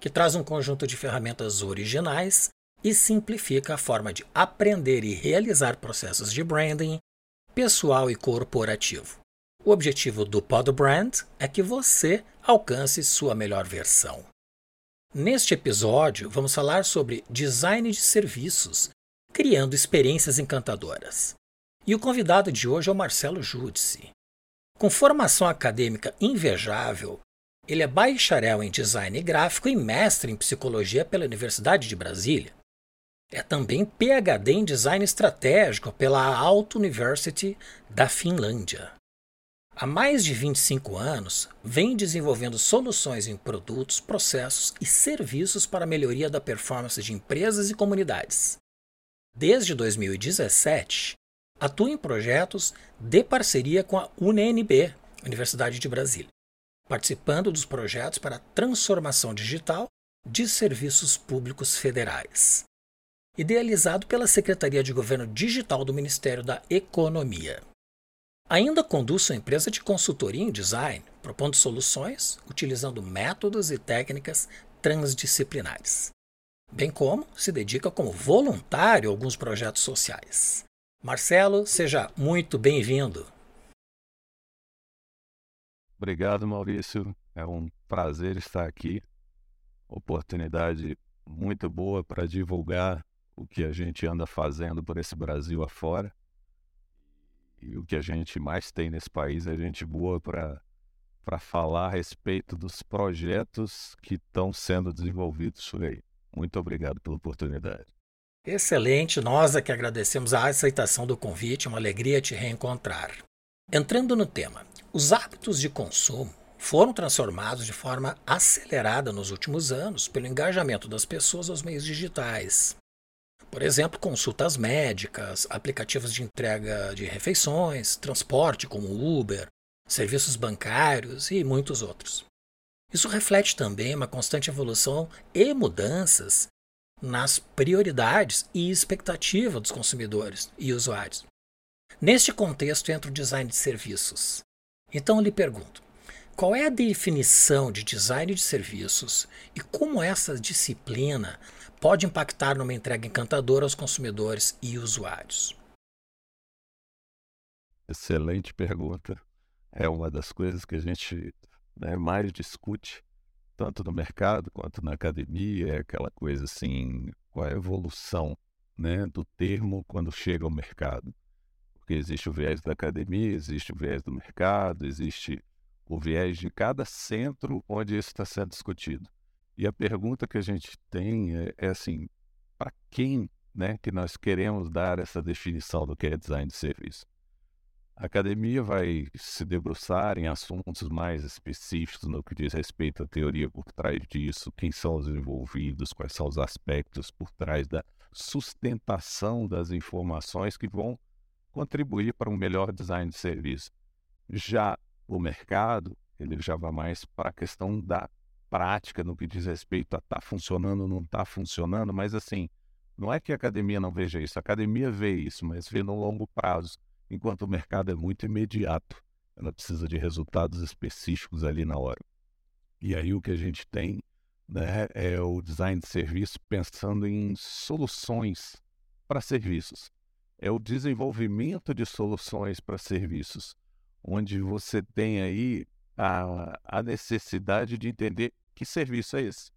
que traz um conjunto de ferramentas originais e simplifica a forma de aprender e realizar processos de branding pessoal e corporativo. O objetivo do Pod Brand é que você alcance sua melhor versão. Neste episódio, vamos falar sobre design de serviços, criando experiências encantadoras. E o convidado de hoje é o Marcelo Judice. Com formação acadêmica invejável, ele é bacharel em design gráfico e mestre em psicologia pela Universidade de Brasília. É também PhD em design estratégico pela Aalto University da Finlândia. Há mais de 25 anos, vem desenvolvendo soluções em produtos, processos e serviços para a melhoria da performance de empresas e comunidades. Desde 2017, atua em projetos de parceria com a UNB, Universidade de Brasília participando dos projetos para a transformação digital de serviços públicos federais. Idealizado pela Secretaria de Governo Digital do Ministério da Economia. Ainda conduz sua empresa de consultoria em design, propondo soluções utilizando métodos e técnicas transdisciplinares, bem como se dedica como voluntário a alguns projetos sociais. Marcelo, seja muito bem-vindo. Obrigado, Maurício. É um prazer estar aqui. Oportunidade muito boa para divulgar o que a gente anda fazendo por esse Brasil afora. E o que a gente mais tem nesse país é gente boa para para falar a respeito dos projetos que estão sendo desenvolvidos por aí. Muito obrigado pela oportunidade. Excelente, nós é que agradecemos a aceitação do convite, uma alegria te reencontrar. Entrando no tema, os hábitos de consumo foram transformados de forma acelerada nos últimos anos pelo engajamento das pessoas aos meios digitais. Por exemplo, consultas médicas, aplicativos de entrega de refeições, transporte como Uber, serviços bancários e muitos outros. Isso reflete também uma constante evolução e mudanças nas prioridades e expectativa dos consumidores e usuários. Neste contexto entra o design de serviços. Então eu lhe pergunto: qual é a definição de design de serviços e como essa disciplina pode impactar numa entrega encantadora aos consumidores e usuários? Excelente pergunta. É uma das coisas que a gente né, mais discute, tanto no mercado quanto na academia, é aquela coisa assim, qual é a evolução né, do termo quando chega ao mercado porque existe o viés da academia, existe o viés do mercado, existe o viés de cada centro onde isso está sendo discutido. E a pergunta que a gente tem é, é assim, para quem né, que nós queremos dar essa definição do que é design de serviço? A academia vai se debruçar em assuntos mais específicos no que diz respeito à teoria por trás disso, quem são os envolvidos, quais são os aspectos por trás da sustentação das informações que vão contribuir para um melhor design de serviço. Já o mercado, ele já vai mais para a questão da prática no que diz respeito a tá funcionando ou não está funcionando, mas assim, não é que a academia não veja isso, a academia vê isso, mas vê no longo prazo, enquanto o mercado é muito imediato, ela precisa de resultados específicos ali na hora. E aí o que a gente tem né, é o design de serviço pensando em soluções para serviços é o desenvolvimento de soluções para serviços, onde você tem aí a, a necessidade de entender que serviço é esse.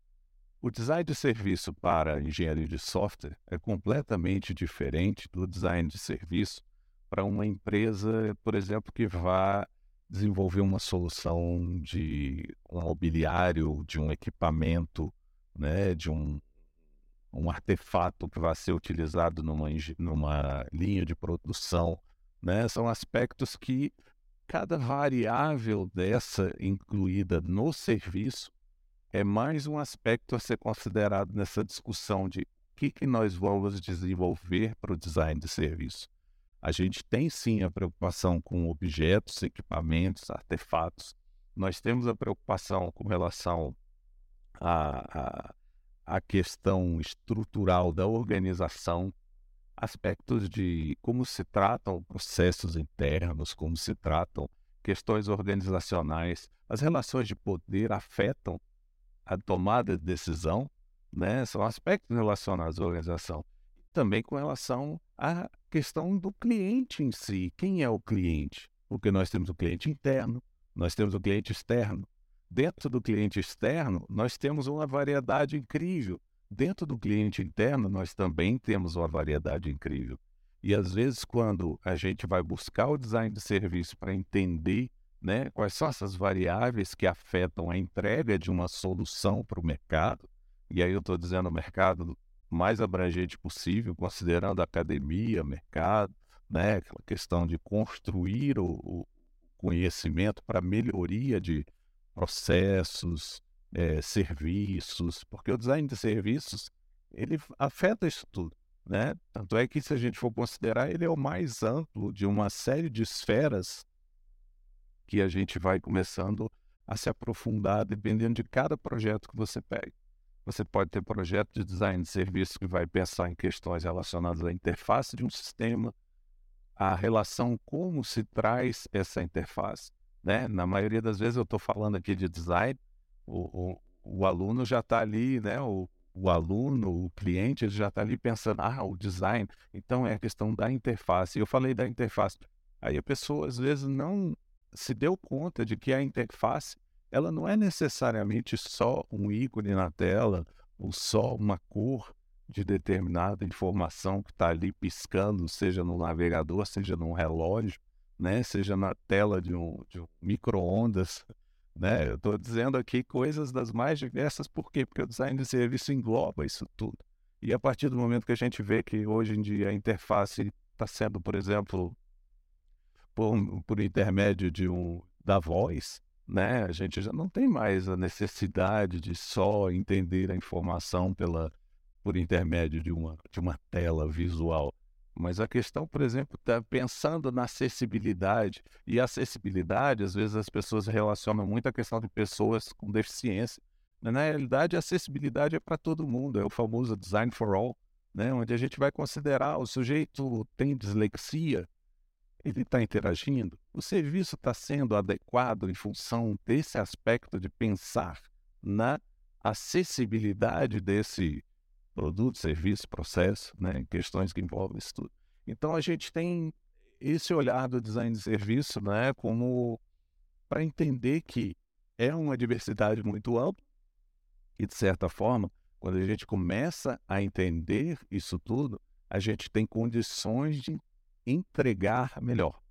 O design de serviço para engenharia de software é completamente diferente do design de serviço para uma empresa, por exemplo, que vá desenvolver uma solução de um mobiliário, de um equipamento, né, de um, um artefato que vai ser utilizado numa, numa linha de produção. Né? São aspectos que cada variável dessa incluída no serviço é mais um aspecto a ser considerado nessa discussão de o que, que nós vamos desenvolver para o design de serviço. A gente tem sim a preocupação com objetos, equipamentos, artefatos. Nós temos a preocupação com relação à, à, à questão estrutural da organização, aspectos de como se tratam processos internos, como se tratam questões organizacionais. As relações de poder afetam a tomada de decisão, né? são aspectos relacionados à organização. Também com relação à questão do cliente em si. Quem é o cliente? Porque nós temos o cliente interno, nós temos o cliente externo. Dentro do cliente externo, nós temos uma variedade incrível. Dentro do cliente interno, nós também temos uma variedade incrível. E às vezes, quando a gente vai buscar o design de serviço para entender né, quais são essas variáveis que afetam a entrega de uma solução para o mercado, e aí eu estou dizendo o mercado mais abrangente possível, considerando academia, mercado, né, aquela questão de construir o, o conhecimento para melhoria de processos, é, serviços, porque o design de serviços ele afeta isso tudo. Né? Tanto é que, se a gente for considerar, ele é o mais amplo de uma série de esferas que a gente vai começando a se aprofundar dependendo de cada projeto que você pega. Você pode ter projeto de design de serviço que vai pensar em questões relacionadas à interface de um sistema, a relação como se traz essa interface. Né? Na maioria das vezes eu estou falando aqui de design, o, o, o aluno já está ali, né? o, o aluno, o cliente, ele já está ali pensando, ah, o design, então é a questão da interface. Eu falei da interface. Aí a pessoa às vezes não se deu conta de que a interface ela não é necessariamente só um ícone na tela ou só uma cor de determinada informação que está ali piscando, seja no navegador, seja num relógio, né? seja na tela de um, de um micro-ondas. Né? Eu estou dizendo aqui coisas das mais diversas, por quê? Porque o design de serviço engloba isso tudo. E a partir do momento que a gente vê que hoje em dia a interface está sendo, por exemplo, por, por intermédio de um, da voz, né? A gente já não tem mais a necessidade de só entender a informação pela por intermédio de uma de uma tela visual. Mas a questão, por exemplo, está pensando na acessibilidade. E acessibilidade, às vezes as pessoas relacionam muito a questão de pessoas com deficiência. Mas, na realidade, a acessibilidade é para todo mundo, é o famoso design for all, né? onde a gente vai considerar o sujeito tem dislexia, ele está interagindo? O serviço está sendo adequado em função desse aspecto de pensar na acessibilidade desse produto, serviço, processo, né, questões que envolvem isso tudo. Então a gente tem esse olhar do design de serviço né, como para entender que é uma diversidade muito ampla e, de certa forma, quando a gente começa a entender isso tudo, a gente tem condições de entregar melhor.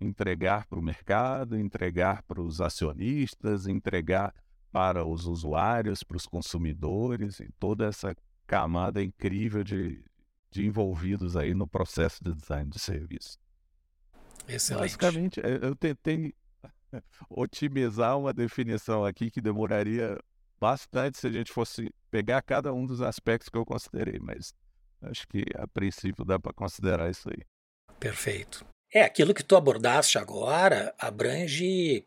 Entregar para o mercado, entregar para os acionistas, entregar para os usuários, para os consumidores e toda essa camada incrível de, de envolvidos aí no processo de design de serviço. Excelente. Basicamente, eu tentei otimizar uma definição aqui que demoraria bastante se a gente fosse pegar cada um dos aspectos que eu considerei, mas acho que a princípio dá para considerar isso aí. Perfeito. É, aquilo que tu abordaste agora abrange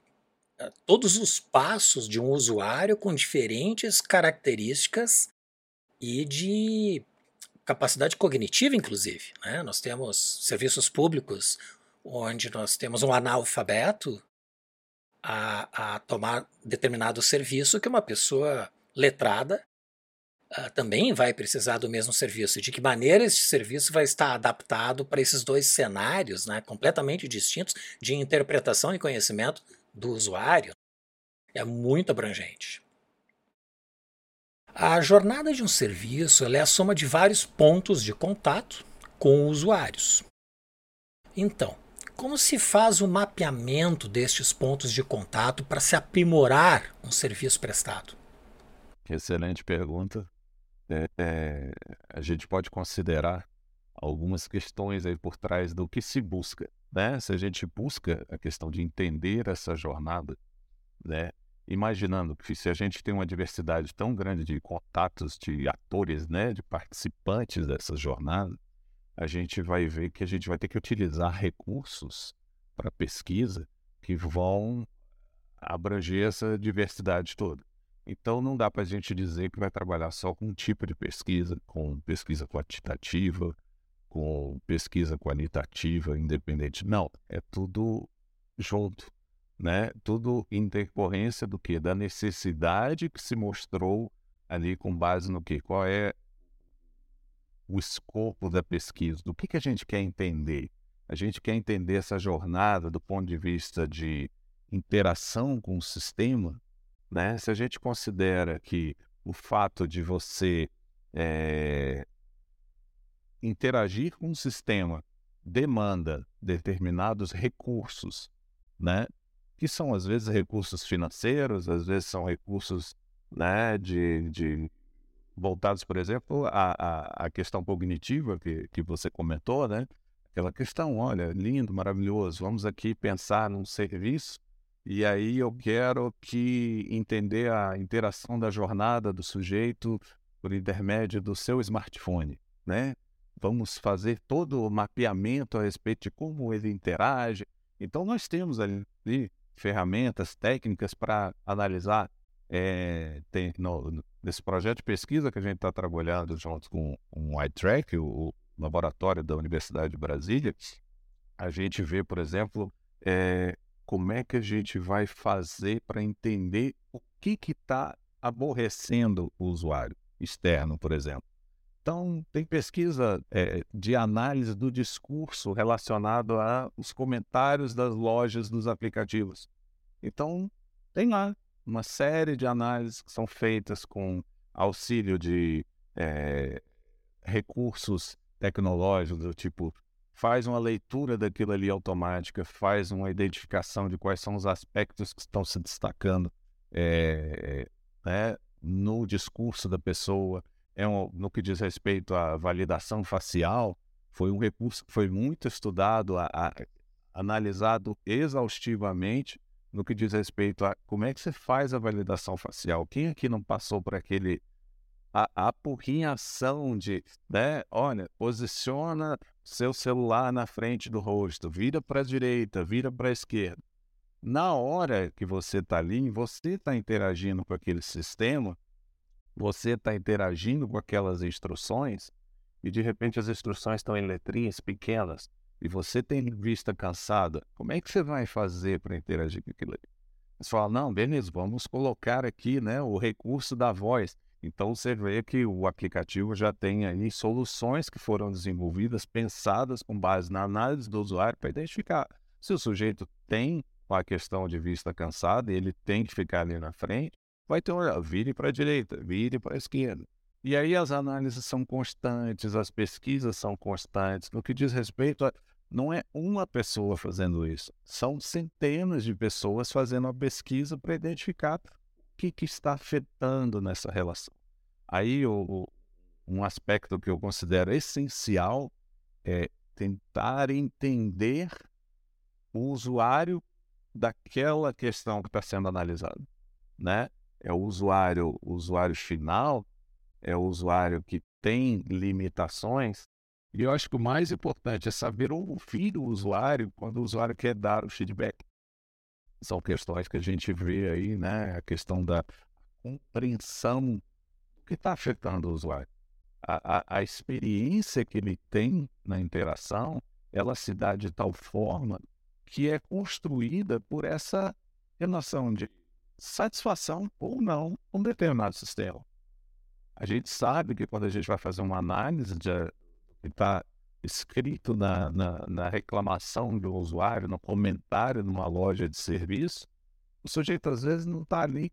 eh, todos os passos de um usuário com diferentes características e de capacidade cognitiva, inclusive. Né? Nós temos serviços públicos onde nós temos um analfabeto a, a tomar determinado serviço que uma pessoa letrada uh, também vai precisar do mesmo serviço. De que maneira esse serviço vai estar adaptado para esses dois cenários né, completamente distintos de interpretação e conhecimento do usuário é muito abrangente. A jornada de um serviço é a soma de vários pontos de contato com usuários. Então, como se faz o mapeamento destes pontos de contato para se aprimorar um serviço prestado? Excelente pergunta é, é, a gente pode considerar algumas questões aí por trás do que se busca, né? Se a gente busca a questão de entender essa jornada, né? Imaginando que se a gente tem uma diversidade tão grande de contatos, de atores, né, de participantes dessa jornada, a gente vai ver que a gente vai ter que utilizar recursos para pesquisa que vão abranger essa diversidade toda. Então não dá para a gente dizer que vai trabalhar só com um tipo de pesquisa, com pesquisa quantitativa, com pesquisa qualitativa, independente. Não, é tudo junto, né? Tudo intercorrência do que? Da necessidade que se mostrou ali com base no que? Qual é o escopo da pesquisa? Do que, que a gente quer entender? A gente quer entender essa jornada do ponto de vista de interação com o sistema, né? Se a gente considera que o fato de você é, interagir com o sistema demanda determinados recursos, né? Que são às vezes recursos financeiros, às vezes são recursos, né? De, de voltados, por exemplo, à, à, à questão cognitiva que, que você comentou, né? Aquela questão, olha, lindo, maravilhoso, vamos aqui pensar num serviço e aí eu quero que entender a interação da jornada do sujeito por intermédio do seu smartphone, né? Vamos fazer todo o mapeamento a respeito de como ele interage. Então nós temos ali ferramentas técnicas para analisar. É, tem, no, nesse projeto de pesquisa que a gente está trabalhando junto com, com o iTrack, o, o laboratório da Universidade de Brasília, a gente vê, por exemplo, é, como é que a gente vai fazer para entender o que está aborrecendo o usuário externo, por exemplo. Então, tem pesquisa é, de análise do discurso relacionado aos comentários das lojas dos aplicativos. Então, tem lá uma série de análises que são feitas com auxílio de é, recursos tecnológicos, do tipo faz uma leitura daquilo ali automática, faz uma identificação de quais são os aspectos que estão se destacando é, né, no discurso da pessoa. É um, no que diz respeito à validação facial, foi um recurso que foi muito estudado, a, a, analisado exaustivamente no que diz respeito a como é que você faz a validação facial. Quem aqui não passou por aquele a, a apurrinhação de, né, olha, posiciona seu celular na frente do rosto, vira para a direita, vira para a esquerda. Na hora que você está ali, você está interagindo com aquele sistema, você está interagindo com aquelas instruções, e de repente as instruções estão em letrinhas pequenas, e você tem vista cansada, como é que você vai fazer para interagir com aquilo ali? Você fala, não, beleza, vamos colocar aqui né, o recurso da voz. Então você vê que o aplicativo já tem aí soluções que foram desenvolvidas, pensadas com base na análise do usuário para identificar se o sujeito tem a questão de vista cansada, ele tem que ficar ali na frente, vai ter um vire para a direita, vire para a esquerda. E aí as análises são constantes, as pesquisas são constantes. No que diz respeito a não é uma pessoa fazendo isso, são centenas de pessoas fazendo a pesquisa para identificar que, que está afetando nessa relação. Aí o, um aspecto que eu considero essencial é tentar entender o usuário daquela questão que está sendo analisada, né? É o usuário, o usuário final, é o usuário que tem limitações. E eu acho que o mais importante é saber ouvir o usuário quando o usuário quer dar o feedback são questões que a gente vê aí, né? A questão da compreensão do que está afetando o usuário. A, a, a, experiência que ele tem na interação, ela se dá de tal forma que é construída por essa relação de satisfação ou não com um determinado sistema. A gente sabe que quando a gente vai fazer uma análise de que está escrito na, na, na reclamação do usuário, no comentário numa loja de serviço, o sujeito às vezes não está ali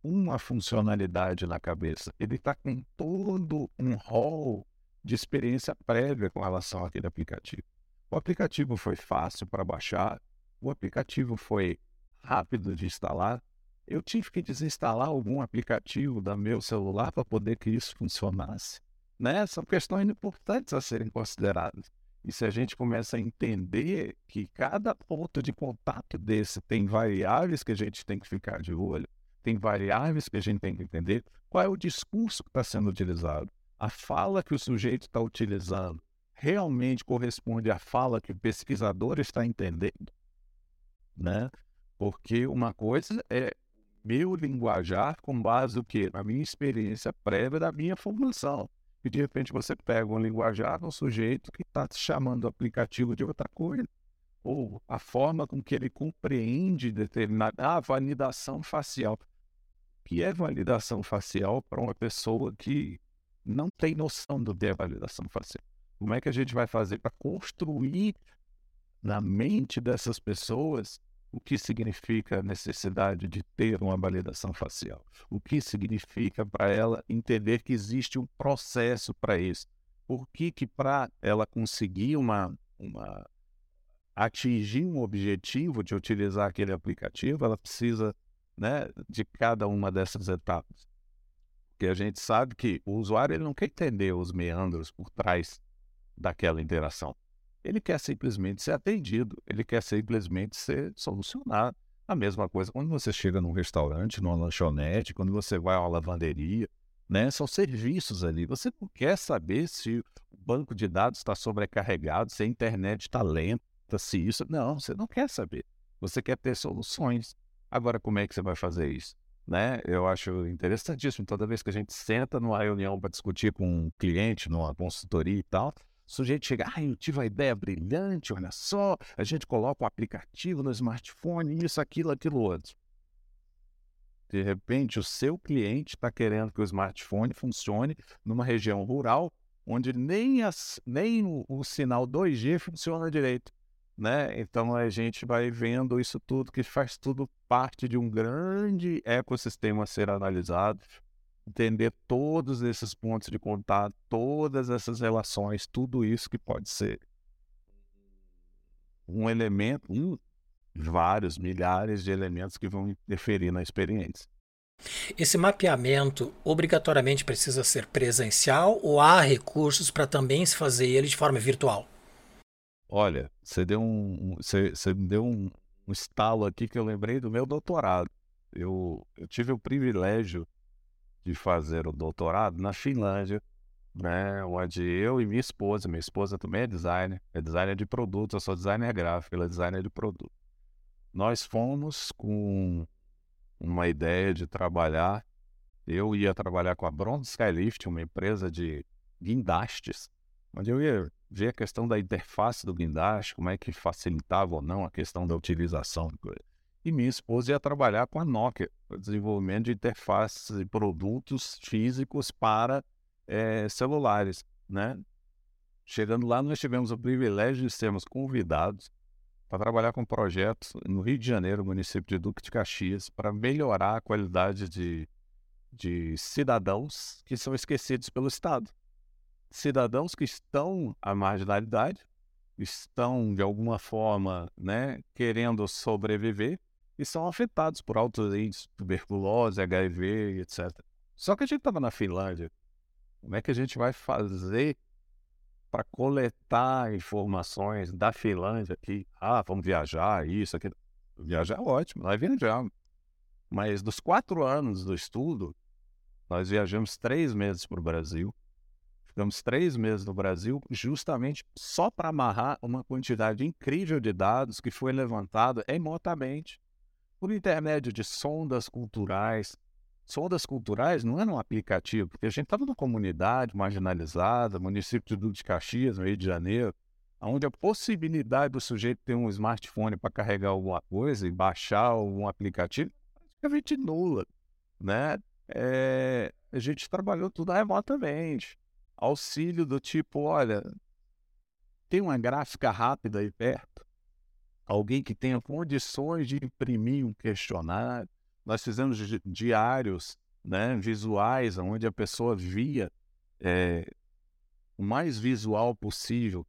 com uma funcionalidade na cabeça, ele está com todo um rol de experiência prévia com relação àquele aplicativo. O aplicativo foi fácil para baixar, o aplicativo foi rápido de instalar. Eu tive que desinstalar algum aplicativo do meu celular para poder que isso funcionasse. Né? São questões importantes a serem consideradas. E se a gente começa a entender que cada ponto de contato desse tem variáveis que a gente tem que ficar de olho, tem variáveis que a gente tem que entender. Qual é o discurso que está sendo utilizado? A fala que o sujeito está utilizando realmente corresponde à fala que o pesquisador está entendendo? Né? Porque uma coisa é meu linguajar com base no quê? Na minha experiência prévia da minha formação. E de repente você pega um linguajar um sujeito que está chamando o aplicativo de outra coisa. Ou a forma com que ele compreende determinada ah, validação facial. O que é validação facial para uma pessoa que não tem noção do que é validação facial? Como é que a gente vai fazer para construir na mente dessas pessoas o que significa a necessidade de ter uma validação facial? O que significa para ela entender que existe um processo para isso? Por que, que para ela conseguir uma, uma atingir um objetivo de utilizar aquele aplicativo, ela precisa né, de cada uma dessas etapas? Porque a gente sabe que o usuário ele não quer entender os meandros por trás daquela interação. Ele quer simplesmente ser atendido, ele quer simplesmente ser solucionado. A mesma coisa quando você chega num restaurante, numa lanchonete, quando você vai a uma lavanderia, né? São serviços ali. Você não quer saber se o banco de dados está sobrecarregado, se a internet está lenta, se isso. Não, você não quer saber. Você quer ter soluções. Agora, como é que você vai fazer isso? Né? Eu acho interessantíssimo. Toda vez que a gente senta numa reunião para discutir com um cliente, numa consultoria e tal, o sujeito chega, ah, eu tive uma ideia brilhante, olha só, a gente coloca o aplicativo no smartphone, isso, aquilo, aquilo outro. De repente, o seu cliente está querendo que o smartphone funcione numa região rural onde nem, as, nem o, o, sinal 2G funciona direito. Né? Então a gente vai vendo isso tudo, que faz tudo parte de um grande ecossistema a ser analisado, entender todos esses pontos de contato, todas essas relações, tudo isso que pode ser um elemento, um, vários, milhares de elementos que vão interferir na experiência. Esse mapeamento obrigatoriamente precisa ser presencial ou há recursos para também se fazer ele de forma virtual? Olha, você deu um, você, você me deu um, um estalo aqui que eu lembrei do meu doutorado. Eu, eu tive o privilégio de fazer o doutorado na Finlândia, né, onde eu e minha esposa, minha esposa também é designer, é designer de produtos, eu sou designer gráfico, ela é designer de produto. Nós fomos com uma ideia de trabalhar, eu ia trabalhar com a Bronze Skylift, uma empresa de guindastes, onde eu ia ver a questão da interface do guindaste, como é que facilitava ou não a questão da utilização. E minha esposa ia trabalhar com a Nokia, desenvolvimento de interfaces e produtos físicos para é, celulares, né? Chegando lá, nós tivemos o privilégio de sermos convidados para trabalhar com projetos no Rio de Janeiro, município de Duque de Caxias, para melhorar a qualidade de, de cidadãos que são esquecidos pelo Estado. Cidadãos que estão à marginalidade, estão de alguma forma né, querendo sobreviver e são afetados por altos índices, tuberculose, HIV, etc. Só que a gente estava na Finlândia. Como é que a gente vai fazer para coletar informações da Finlândia aqui? Ah, vamos viajar, isso, aquilo. Viajar é ótimo, nós viajamos. Mas dos quatro anos do estudo, nós viajamos três meses para o Brasil. Ficamos três meses no Brasil justamente só para amarrar uma quantidade incrível de dados que foi levantada remotamente por intermédio de sondas culturais. Sondas culturais não era um aplicativo, porque a gente estava numa comunidade marginalizada, município de Duque de Caxias, no Rio de Janeiro, onde a possibilidade do sujeito ter um smartphone para carregar alguma coisa e baixar algum aplicativo é praticamente nula. Né? É, a gente trabalhou tudo remotamente. Auxílio do tipo, olha, tem uma gráfica rápida aí perto alguém que tenha condições de imprimir um questionário. Nós fizemos diários né, visuais, onde a pessoa via é, o mais visual possível.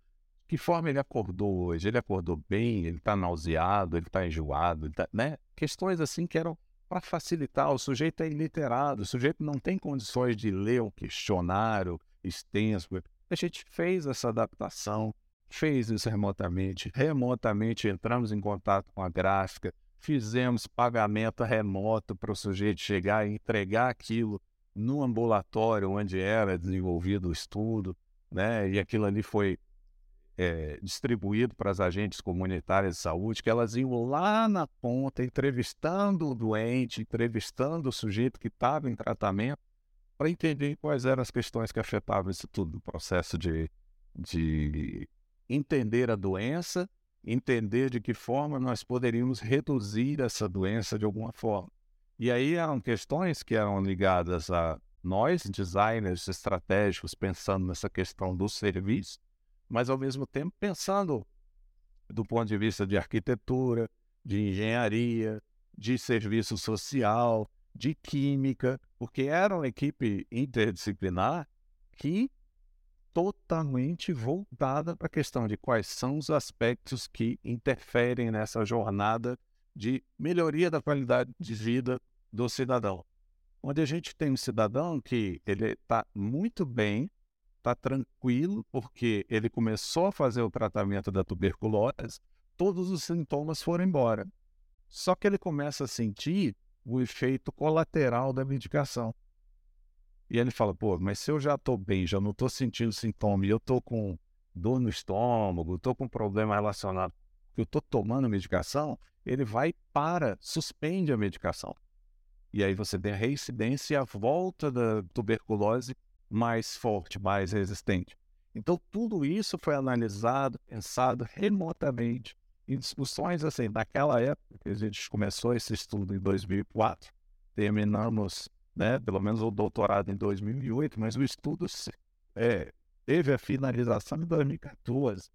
Que forma ele acordou hoje? Ele acordou bem? Ele está nauseado? Ele está enjoado? tá, né? Questões assim que eram para facilitar. O sujeito é iliterado, o sujeito não tem condições de ler um questionário extenso. A gente fez essa adaptação fez isso remotamente. Remotamente entramos em contato com a gráfica, fizemos pagamento remoto para o sujeito chegar e entregar aquilo no ambulatório onde era desenvolvido o estudo, né? E aquilo ali foi é, distribuído para as agentes comunitárias de saúde, que elas iam lá na ponta, entrevistando o doente, entrevistando o sujeito que estava em tratamento, para entender quais eram as questões que afetavam isso tudo, o processo de, de entender a doença, entender de que forma nós poderíamos reduzir essa doença de alguma forma. E aí eram questões que eram ligadas a nós, designers estratégicos, pensando nessa questão do serviço, mas ao mesmo tempo pensando do ponto de vista de arquitetura, de engenharia, de serviço social, de química, porque era uma equipe interdisciplinar que totalmente voltada para a questão de quais são os aspectos que interferem nessa jornada de melhoria da qualidade de vida do cidadão. Onde a gente tem um cidadão que ele está muito bem está tranquilo, porque ele começou a fazer o tratamento da tuberculose, todos os sintomas foram embora. Só que ele começa a sentir o efeito colateral da medicação. E ele fala, pô, mas se eu já estou bem, já não estou sentindo sintoma, e eu estou com dor no estômago, estou com problema relacionado, que eu estou tomando medicação, ele vai para, suspende a medicação. E aí você tem a reincidência e a volta da tuberculose mais forte, mais resistente. Então, tudo isso foi analisado, pensado remotamente em discussões assim. Naquela época a gente começou esse estudo em 2004, terminamos, né, pelo menos o doutorado em 2008, mas o estudo é, teve a finalização em 2014,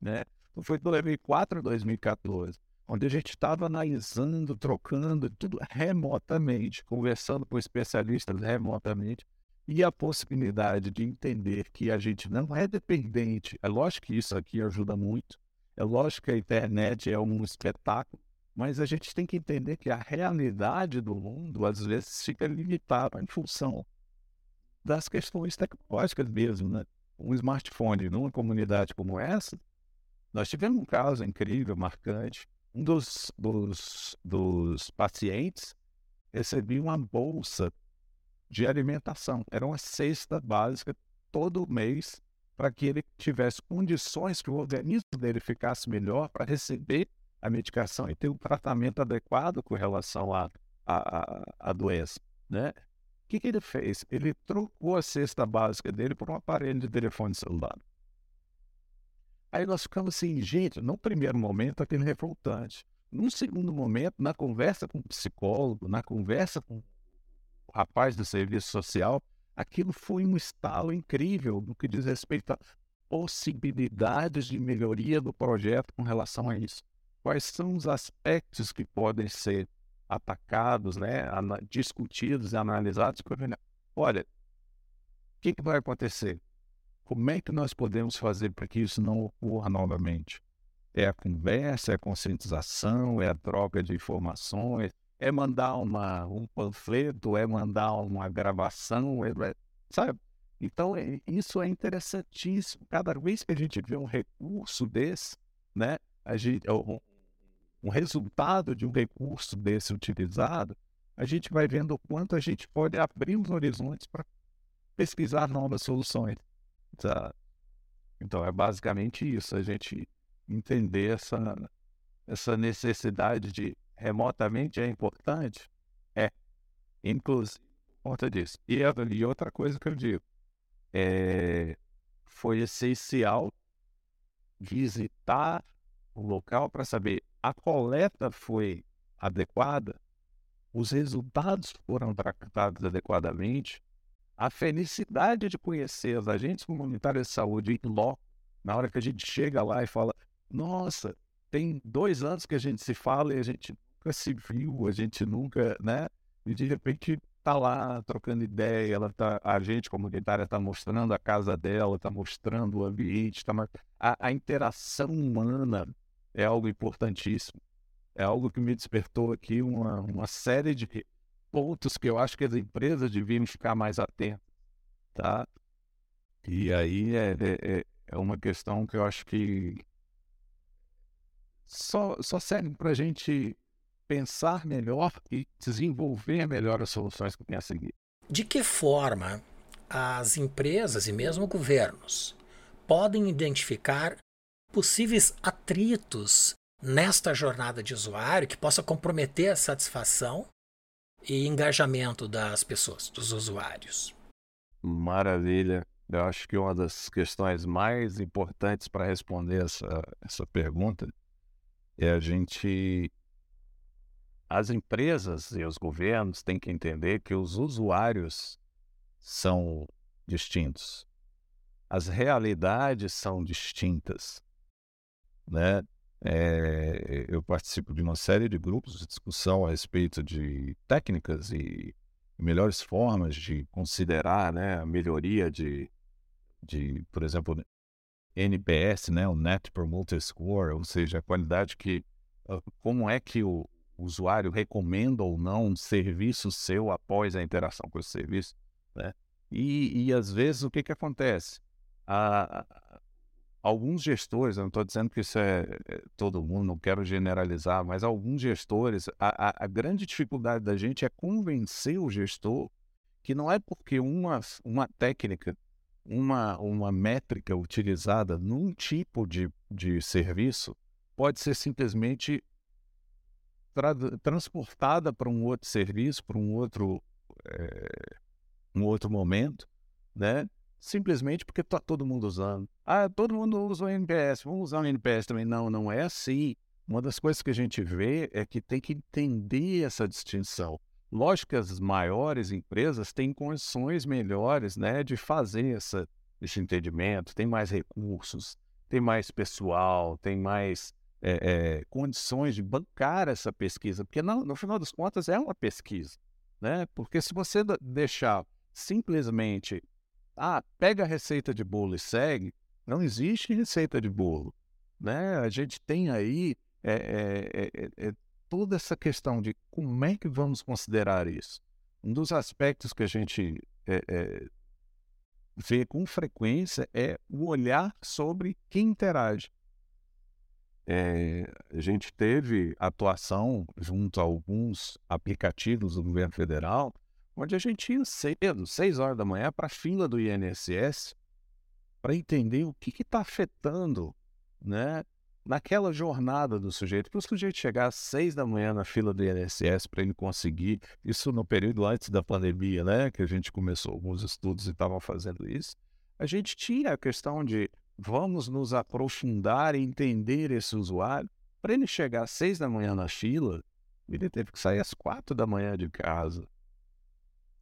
né? Então, foi 2004 a 2014, onde a gente estava analisando, trocando tudo remotamente, conversando com especialistas remotamente e a possibilidade de entender que a gente não é dependente. É lógico que isso aqui ajuda muito. É lógico que a internet é um espetáculo, mas a gente tem que entender que a realidade do mundo às vezes fica limitada em função das questões tecnológicas mesmo, né? Um smartphone numa comunidade como essa, nós tivemos um caso incrível, marcante. Um dos, dos, dos pacientes recebia uma bolsa de alimentação. Era uma cesta básica todo mês para que ele tivesse condições que o organismo dele ficasse melhor para receber a medicação e ter um tratamento adequado com relação à a, a, a, doença, né? O que, que ele fez? Ele trocou a cesta básica dele por um aparelho de telefone celular. Aí nós ficamos assim, gente, no primeiro momento aquele revoltante. Num segundo momento, na conversa com o psicólogo, na conversa com rapaz do serviço social, aquilo foi um estalo incrível no que diz respeito a possibilidades de melhoria do projeto com relação a isso. Quais são os aspectos que podem ser atacados, né, discutidos e analisados? Olha, o que, que vai acontecer? Como é que nós podemos fazer para que isso não ocorra novamente? É a conversa, é a conscientização, é a troca de informações, é mandar uma, um panfleto, é mandar uma gravação, é, é sabe? Então, é, isso é interessantíssimo. Cada vez que a gente vê um recurso desse, né, a gente, um, um resultado de um recurso desse utilizado, a gente vai vendo o quanto a gente pode abrir os horizontes para pesquisar novas soluções. Tá? Então, é basicamente isso, a gente entender essa, essa necessidade de remotamente é importante? É. Inclusive, conta disso. E, e outra coisa que eu digo, é, foi essencial visitar o local para saber a coleta foi adequada, os resultados foram tratados adequadamente, a felicidade de conhecer os agentes comunitários de saúde em loco, na hora que a gente chega lá e fala, nossa, tem dois anos que a gente se fala e a gente nunca se viu, a gente nunca, né? E de repente tá lá trocando ideia, ela tá, a gente comunitária está mostrando a casa dela, está mostrando o ambiente, tá, a, a interação humana é algo importantíssimo. É algo que me despertou aqui uma, uma série de pontos que eu acho que as empresas deviam ficar mais atentas, tá? E aí é, é, é, é uma questão que eu acho que só, só servem para a gente pensar melhor e desenvolver melhor as soluções que tem a seguir. De que forma as empresas e mesmo governos podem identificar possíveis atritos nesta jornada de usuário que possa comprometer a satisfação e engajamento das pessoas, dos usuários? Maravilha. Eu acho que uma das questões mais importantes para responder essa, essa pergunta é a gente. As empresas e os governos têm que entender que os usuários são distintos. As realidades são distintas. Né? É, eu participo de uma série de grupos de discussão a respeito de técnicas e melhores formas de considerar né, a melhoria de, de, por exemplo, NPS, né, o Net Promoter Score, ou seja, a qualidade que, ah, como é que o usuário recomenda ou não um serviço seu após a interação com esse serviço, né? E, e às vezes o que que acontece? A, alguns gestores, eu não estou dizendo que isso é, é, todo mundo, não quero generalizar, mas alguns gestores, a, a, a grande dificuldade da gente é convencer o gestor que não é porque uma, uma técnica uma, uma métrica utilizada num tipo de, de serviço pode ser simplesmente tra transportada para um outro serviço, para um outro, é, um outro momento, né? Simplesmente porque está todo mundo usando. Ah, todo mundo usa o NPS, vamos usar o NPS também. Não, não é assim. Uma das coisas que a gente vê é que tem que entender essa distinção. Lógico que as maiores empresas têm condições melhores né, de fazer essa, esse entendimento, tem mais recursos, tem mais pessoal, tem mais é, é, condições de bancar essa pesquisa, porque no, no, final das contas é uma pesquisa. Né? Porque se você deixar simplesmente, ah, pega a receita de bolo e segue, não existe receita de bolo. Né? A gente tem aí é, é, é toda essa questão de como é que vamos considerar isso. Um dos aspectos que a gente é, é, vê com frequência é o olhar sobre quem interage. É, a gente teve atuação junto a alguns aplicativos do governo federal, onde a gente ia cedo, seis horas da manhã, para a fila do INSS, para entender o que está afetando né, naquela jornada do sujeito, para o sujeito chegar às seis da manhã na fila do INSS para ele conseguir, isso no período antes da pandemia, né, que a gente começou alguns estudos e estava fazendo isso, a gente tinha a questão de vamos nos aprofundar e entender esse usuário. Para ele chegar às seis da manhã na fila, ele teve que sair às quatro da manhã de casa.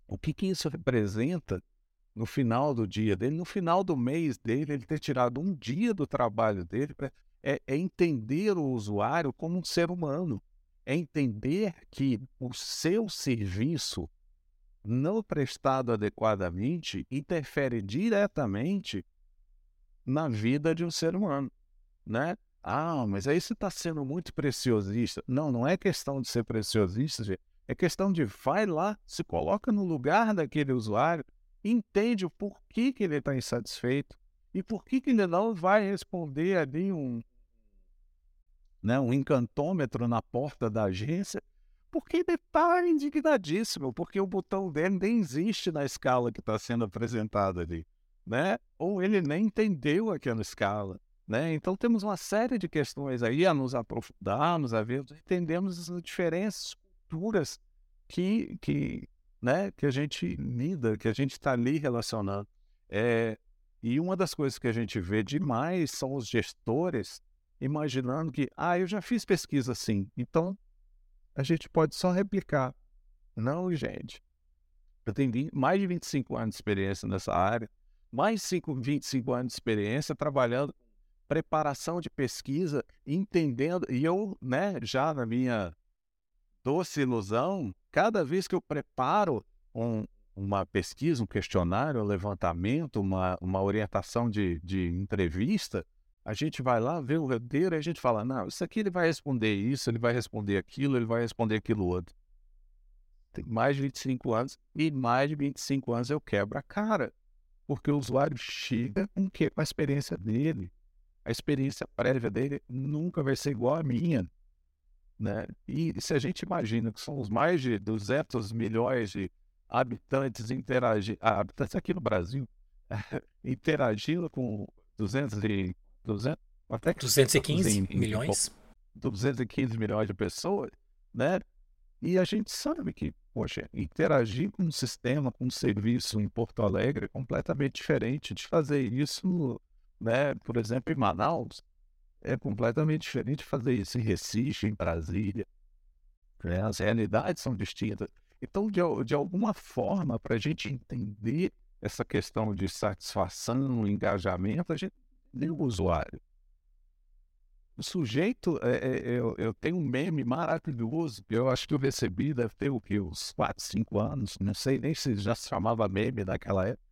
O que, que isso representa no final do dia dele, no final do mês dele, ele ter tirado um dia do trabalho dele é, é entender o usuário como um ser humano. É entender que o seu serviço não prestado adequadamente interfere diretamente na vida de um ser humano, né? Ah, mas aí você está sendo muito preciosista. Não, não é questão de ser preciosista, gente. É questão de vai lá, se coloca no lugar daquele usuário, entende o porquê que ele está insatisfeito e por que ele não vai responder ali um, né, um encantômetro na porta da agência, porque ele está indignadíssimo, porque o botão dele nem existe na escala que está sendo apresentada ali, né? Ou ele nem entendeu aquela escala, né? Então temos uma série de questões aí a nos aprofundarmos, a ver, entendemos as diferentes que, que, né, que a gente lida, que a gente está ali relacionando. É, e uma das coisas que a gente vê demais são os gestores imaginando que, ah, eu já fiz pesquisa assim, então a gente pode só replicar. Não, gente. Eu tenho mais de 25 anos de experiência nessa área, mais de 25 anos de experiência trabalhando preparação de pesquisa, entendendo, e eu, né, já na minha doce ilusão, cada vez que eu preparo um, uma pesquisa, um questionário, um levantamento, uma, uma orientação de, de entrevista, a gente vai lá, vê o roteiro e a gente fala, não, isso aqui ele vai responder isso, ele vai responder aquilo, ele vai responder aquilo outro. Tem mais de 25 anos e mais de 25 anos eu quebro a cara. Porque o usuário chega com o quê? Com a experiência dele. a experiência prévia dele nunca vai ser igual à minha. Né? E se a gente imagina que são os mais de 200 milhões de habitantes interagindo, ah, habitantes aqui no Brasil, interagindo com 200 e, 200, até 215 em, milhões. 215 milhões de pessoas, né? E a gente sabe que, poxa, interagir com um sistema, com um serviço em Porto Alegre é completamente diferente de fazer isso, né? Por exemplo, em Manaus, é completamente diferente fazer isso em Recife, em Brasília. Né? As realidades são distintas. Então, de, de alguma forma, para a gente entender essa questão de satisfação, engajamento, a gente tem o usuário. O sujeito, é, é, eu, eu, tenho um meme maravilhoso, que eu acho que eu recebi, deve ter o uns 4, 5 anos, não sei nem se já se chamava meme naquela época,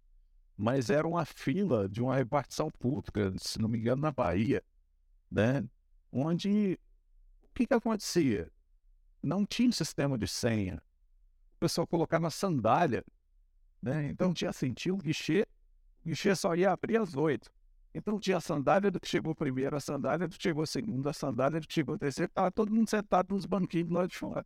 mas era uma fila de uma repartição pública, se não me engano, na Bahia, né? onde o que, que acontecia? Não tinha sistema de senha. O pessoal colocava sandália, né? então tinha assim, tinha um guichê, o guichê só ia abrir às oito. Então tinha a sandália do que chegou primeiro, a sandália do que chegou segundo, a sandália do que chegou terceiro, estava todo mundo sentado nos banquinhos lá de fora.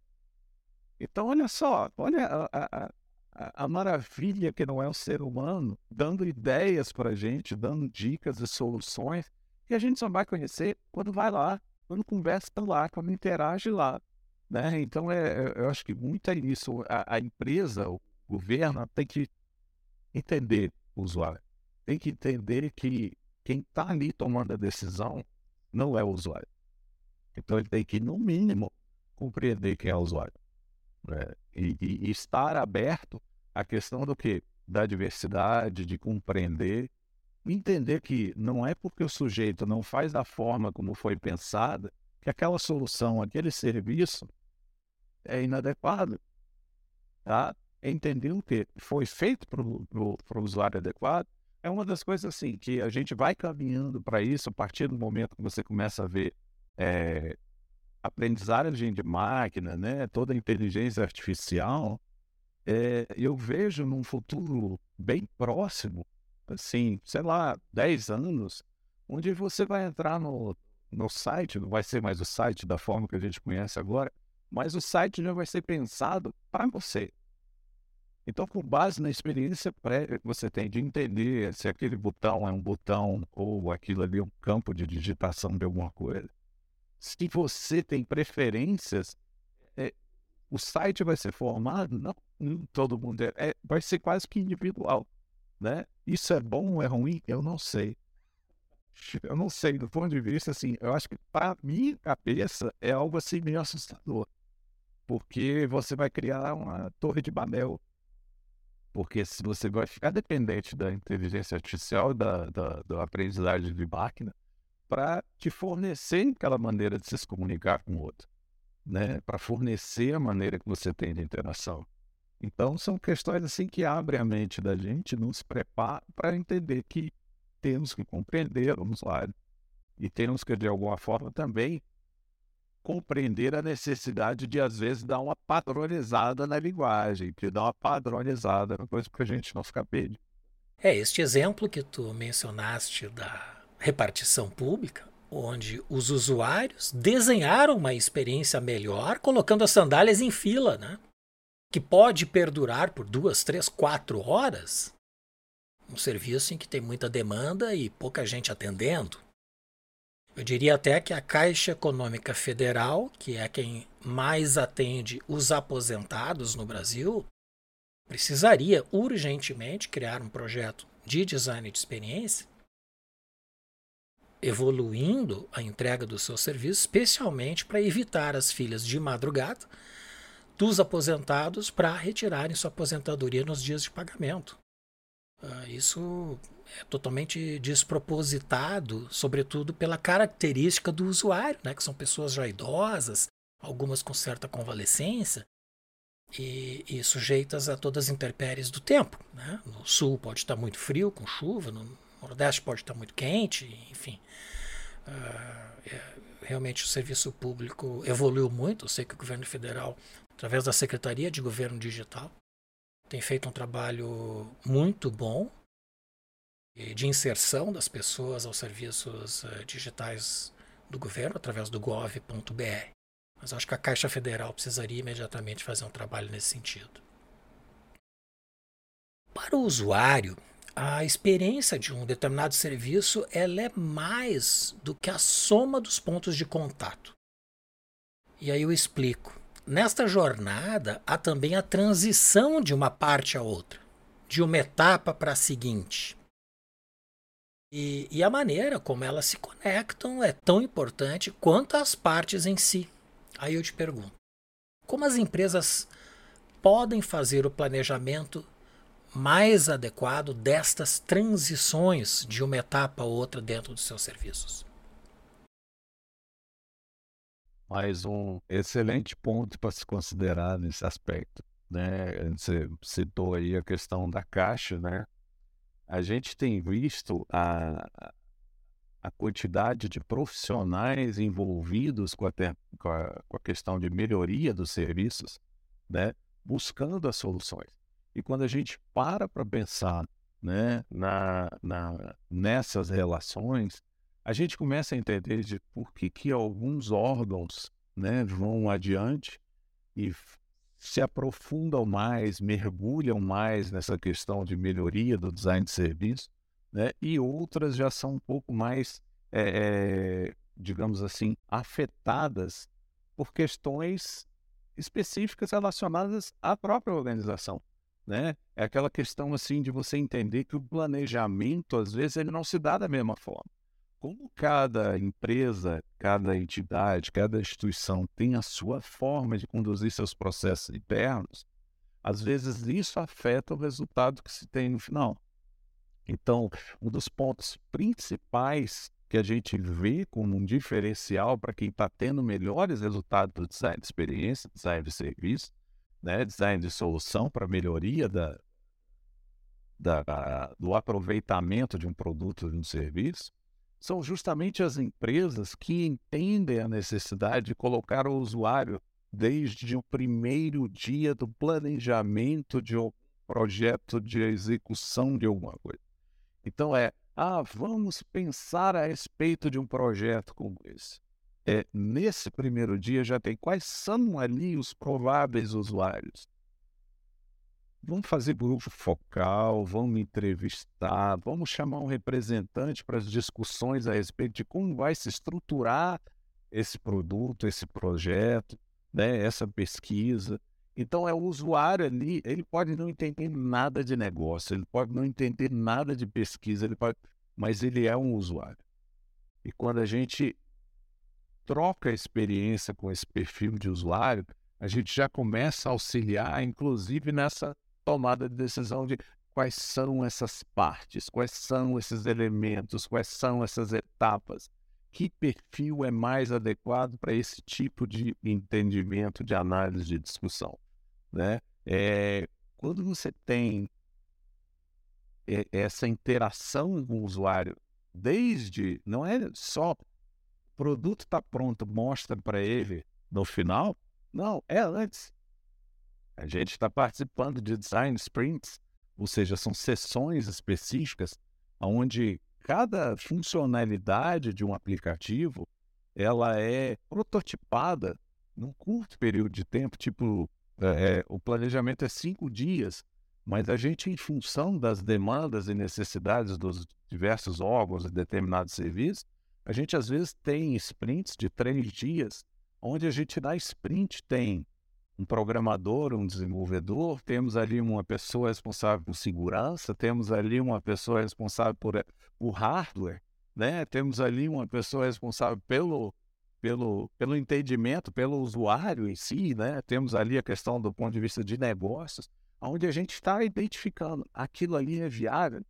Então, olha só, olha a, a, a, a maravilha que não é o ser humano, dando ideias para a gente, dando dicas e soluções, que a gente só vai conhecer quando vai lá, quando conversa lá, quando interage lá. Né? Então, é, eu acho que muito é isso. A, a empresa, o governo, tem que entender o usuário. Tem que entender que quem está ali tomando a decisão não é o usuário. Então ele tem que, no mínimo, compreender quem é o usuário. Né? E, e, e, estar aberto à questão do que? Da diversidade, de compreender, entender que não é porque o sujeito não faz da forma como foi pensada que aquela solução, aquele serviço é inadequado. Tá? Entender o que foi feito para o usuário adequado é uma das coisas assim que a gente vai caminhando para isso a partir do momento que você começa a ver é, aprendizagem de máquina, né, toda a inteligência artificial. É, eu vejo num futuro bem próximo, assim, sei lá, 10 anos, onde você vai entrar no, no site, não vai ser mais o site da forma que a gente conhece agora, mas o site já vai ser pensado para você. Então, com base na experiência prévia que você tem de entender se aquele botão é um botão ou aquilo ali é um campo de digitação de alguma coisa, se você tem preferências, é, o site vai ser formado, não, todo mundo é, é, vai ser quase que individual, né? Isso é bom ou é ruim? Eu não sei. Eu não sei, do ponto de vista, assim, eu acho que para minha cabeça é algo assim meio assustador, porque você vai criar uma torre de Babel porque se você vai ficar dependente da inteligência artificial, da, da, da aprendizagem de máquina, para te fornecer aquela maneira de se comunicar com o outro, né? para fornecer a maneira que você tem de interação. Então, são questões assim que abrem a mente da gente, nos prepara para entender que temos que compreender o usuário e temos que, de alguma forma, também compreender a necessidade de, às vezes, dar uma padronizada na linguagem, de dar uma padronizada, coisa para a gente não ficar perdido. É, este exemplo que tu mencionaste da repartição pública, onde os usuários desenharam uma experiência melhor colocando as sandálias em fila, né? Que pode perdurar por duas, três, quatro horas. Um serviço em que tem muita demanda e pouca gente atendendo. Eu diria até que a Caixa Econômica Federal, que é quem mais atende os aposentados no Brasil, precisaria urgentemente criar um projeto de design de experiência, evoluindo a entrega do seu serviço, especialmente para evitar as filas de madrugada dos aposentados para retirarem sua aposentadoria nos dias de pagamento. Uh, isso é totalmente despropositado, sobretudo pela característica do usuário, né, que são pessoas já idosas, algumas com certa convalescência e, e sujeitas a todas as intempéries do tempo. Né? No sul pode estar muito frio, com chuva, no nordeste pode estar muito quente, enfim. Uh, é, realmente o serviço público evoluiu muito. Eu sei que o governo federal, através da Secretaria de Governo Digital, tem feito um trabalho muito bom de inserção das pessoas aos serviços uh, digitais do governo através do gov.br. Mas acho que a Caixa Federal precisaria imediatamente fazer um trabalho nesse sentido. Para o usuário, a experiência de um determinado serviço ela é mais do que a soma dos pontos de contato. E aí eu explico. Nesta jornada há também a transição de uma parte a outra, de uma etapa para a seguinte. E, e, a maneira como elas se conectam é tão importante quanto as partes em si. Aí eu te pergunto: como as empresas podem fazer o planejamento mais adequado destas transições de uma etapa a outra dentro dos seus serviços? Mais um excelente ponto para se considerar nesse aspecto. Né? Você citou aí a questão da caixa, né? A gente tem visto a, a quantidade de profissionais envolvidos com a, com a, com a questão de melhoria dos serviços, né? buscando as soluções. E quando a gente para para pensar né, na, na, nessas relações, a gente começa a entender de por que, que alguns órgãos né, vão adiante e se aprofundam mais, mergulham mais nessa questão de melhoria do design de serviço, né? e outras já são um pouco mais, é, é, digamos assim, afetadas por questões específicas relacionadas à própria organização. Né? É aquela questão assim de você entender que o planejamento, às vezes, ele não se dá da mesma forma como cada empresa, cada entidade, cada instituição tem a sua forma de conduzir seus processos internos, às vezes isso afeta o resultado que se tem no final. Então, um dos pontos principais que a gente vê como um diferencial para quem está tendo melhores resultados do design de experiência, design de serviço, né, design de solução para melhoria da, da, do aproveitamento de um produto, de um serviço, são justamente as empresas que entendem a necessidade de colocar o usuário desde o primeiro dia do planejamento de um projeto de execução de alguma coisa. Então é, ah, vamos pensar a respeito de um projeto como esse. É, nesse primeiro dia já tem quais são ali os prováveis usuários. Vamos fazer grupo focal, vamos entrevistar, vamos chamar um representante para as discussões a respeito de como vai se estruturar esse produto, esse projeto, né, essa pesquisa. Então é o usuário ali, ele pode não entender nada de negócio, ele pode não entender nada de pesquisa, ele pode, mas ele é um usuário. E quando a gente troca a experiência com esse perfil de usuário, a gente já começa a auxiliar, inclusive nessa tomada de decisão de quais são essas partes, quais são esses elementos, quais são essas etapas, que perfil é mais adequado para esse tipo de entendimento, de análise, de discussão. Né? É, quando você tem essa interação com o usuário, desde, não é só produto está pronto, mostra para ele no final, não, é antes. A gente está participando de design sprints, ou seja, são sessões específicas onde cada funcionalidade de um aplicativo ela é prototipada num curto período de tempo, tipo é, o planejamento é cinco dias, mas a gente, em função das demandas e necessidades dos diversos órgãos e determinados serviços, a gente às vezes tem sprints de três dias, onde a gente na sprint tem um programador, um desenvolvedor, temos ali uma pessoa responsável por segurança, temos ali uma pessoa responsável por, eh, por hardware, né? temos ali uma pessoa responsável pelo, pelo, pelo entendimento, pelo usuário em si, né? temos ali a questão do ponto de vista de negócios, onde a gente está identificando aquilo ali é viável.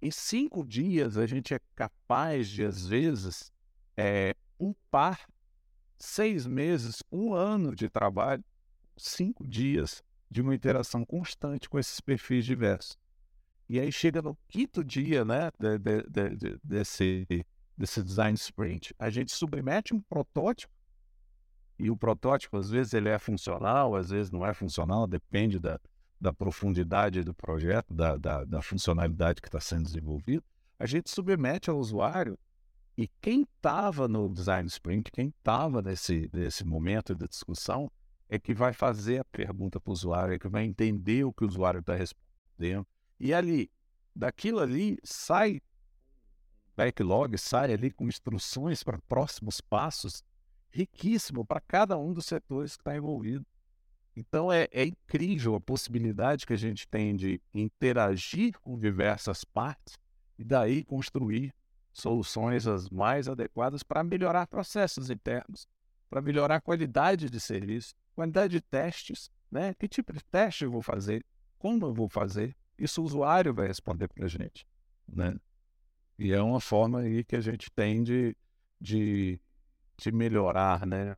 Em cinco dias, a gente é capaz de, às vezes, é, upar seis meses, um ano de trabalho cinco dias de uma interação constante com esses perfis diversos. E aí chega no quinto dia né, de, de, de, desse, desse design sprint, a gente submete um protótipo, e o protótipo às vezes ele é funcional, às vezes não é funcional, depende da, da profundidade do projeto, da, da, da funcionalidade que está sendo desenvolvida, a gente submete ao usuário e quem estava no design sprint, quem estava nesse, nesse momento de discussão, é que vai fazer a pergunta para o usuário, é que vai entender o que o usuário está respondendo. E ali, daquilo ali, sai backlog, sai ali com instruções para próximos passos, riquíssimo para cada um dos setores que está envolvido. Então é, é incrível a possibilidade que a gente tem de interagir com diversas partes e daí construir soluções as mais adequadas para melhorar processos internos, para melhorar a qualidade de serviço, qualidade de testes, né? Que tipo de teste eu vou fazer, como eu vou fazer, isso o usuário vai responder para a gente, né? E é uma forma aí que a gente tem de, de, de melhorar, né?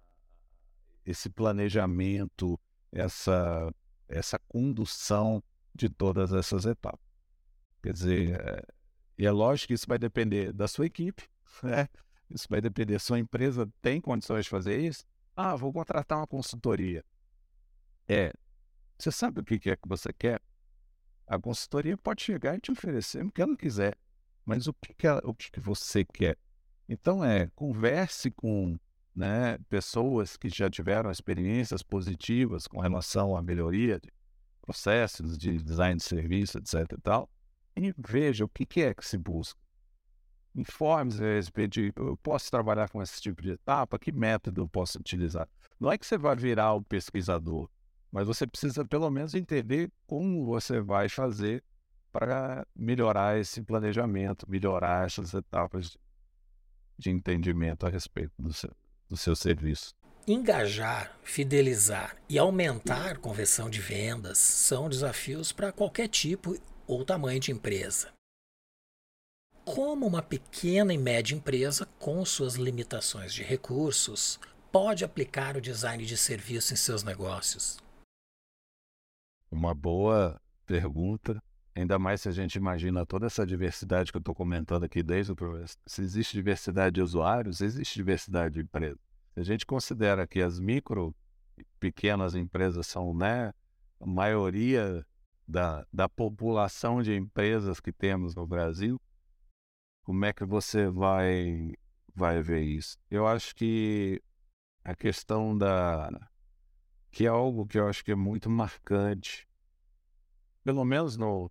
Esse planejamento, essa, essa condução de todas essas etapas. Quer dizer, é, e é lógico que isso vai depender da sua equipe, né? Isso vai depender. Sua empresa tem condições de fazer isso? Ah, vou contratar uma consultoria. É. Você sabe o que é que você quer? A consultoria pode chegar e te oferecer o que ela quiser. Mas o que, que, ela, o que, que você quer? Então é, converse com né, pessoas que já tiveram experiências positivas com relação à melhoria de processos, de design de serviço, etc. e tal, e veja o que, que é que se busca. Informe-se a respeito de eu posso trabalhar com esse tipo de etapa, que método eu posso utilizar. Não é que você vai virar o pesquisador, mas você precisa pelo menos entender como você vai fazer para melhorar esse planejamento, melhorar essas etapas de entendimento a respeito do seu, do seu serviço. Engajar, fidelizar e aumentar conversão de vendas são desafios para qualquer tipo ou tamanho de empresa. Como uma pequena e média empresa, com suas limitações de recursos, pode aplicar o design de serviço em seus negócios? Uma boa pergunta, ainda mais se a gente imagina toda essa diversidade que eu estou comentando aqui desde o começo. Se existe diversidade de usuários, existe diversidade de empresas. Se a gente considera que as micro e pequenas empresas são né, a maioria da, da população de empresas que temos no Brasil, como é que você vai, vai ver isso? Eu acho que a questão da. que é algo que eu acho que é muito marcante, pelo menos no,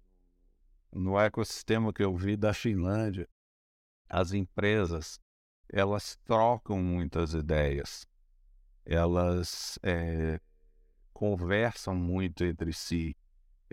no ecossistema que eu vi da Finlândia, as empresas elas trocam muitas ideias, elas é, conversam muito entre si,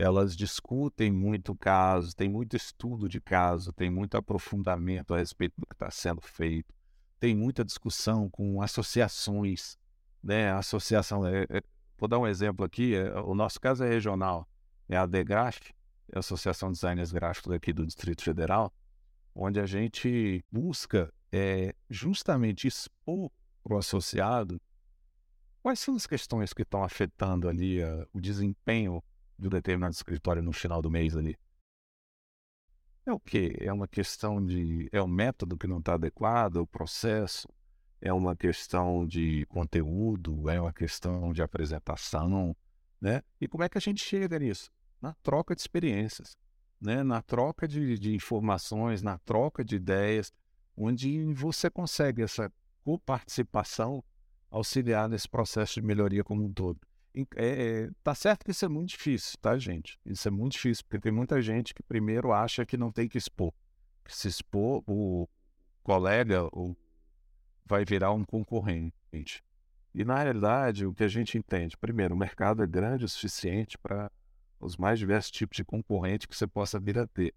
elas discutem muito caso, tem muito estudo de caso, tem muito aprofundamento a respeito do que está sendo feito, tem muita discussão com associações, né? Associação, é, é, vou dar um exemplo aqui, é, o nosso caso é regional, é a DEGRAF, é Associação de Designers Gráficos aqui do Distrito Federal, onde a gente busca é, justamente expor para o associado quais são as questões que estão afetando ali uh, o desempenho de um determinado escritório no final do mês ali. É o quê? É uma questão de. É o método que não está adequado, o processo, é uma questão de conteúdo, é uma questão de apresentação, né? E como é que a gente chega nisso? Na troca de experiências, né? na troca de, de informações, na troca de ideias, onde você consegue essa coparticipação auxiliar nesse processo de melhoria como um todo. É, é, tá certo que isso é muito difícil, tá, gente? Isso é muito difícil, porque tem muita gente que primeiro acha que não tem que expor. Que se expor, o colega o, vai virar um concorrente. E na realidade, o que a gente entende, primeiro, o mercado é grande o suficiente para os mais diversos tipos de concorrente que você possa vir a ter.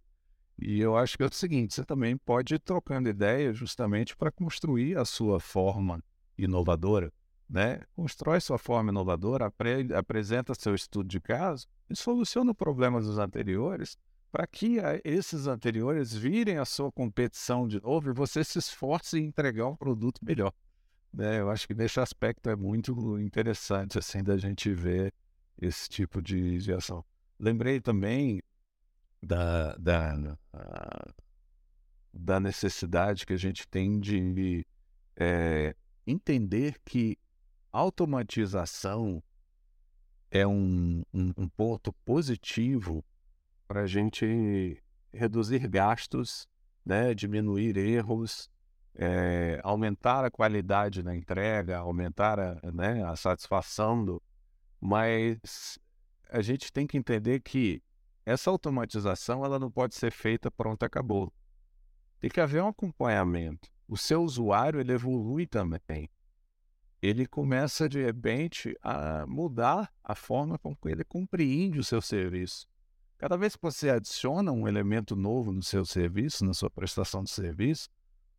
E eu acho que é o seguinte: você também pode ir trocando ideias justamente para construir a sua forma inovadora, né? Constrói sua forma inovadora, apre apresenta seu estudo de caso e soluciona problemas dos anteriores para que a, esses anteriores virem a sua competição de novo e você se esforce em entregar um produto melhor. Né? Eu acho que nesse aspecto é muito interessante assim da gente ver esse tipo de, de ação. Lembrei também da, da, da necessidade que a gente tem de é, entender que automatização é um, um, um ponto positivo para a gente reduzir gastos, né, diminuir erros, é, aumentar a qualidade da entrega, aumentar a, né, a satisfação do. Mas a gente tem que entender que essa automatização ela não pode ser feita pronto acabou. Tem que haver um acompanhamento. O seu usuário ele evolui também. Ele começa de repente a mudar a forma como ele compreende o seu serviço. Cada vez que você adiciona um elemento novo no seu serviço, na sua prestação de serviço,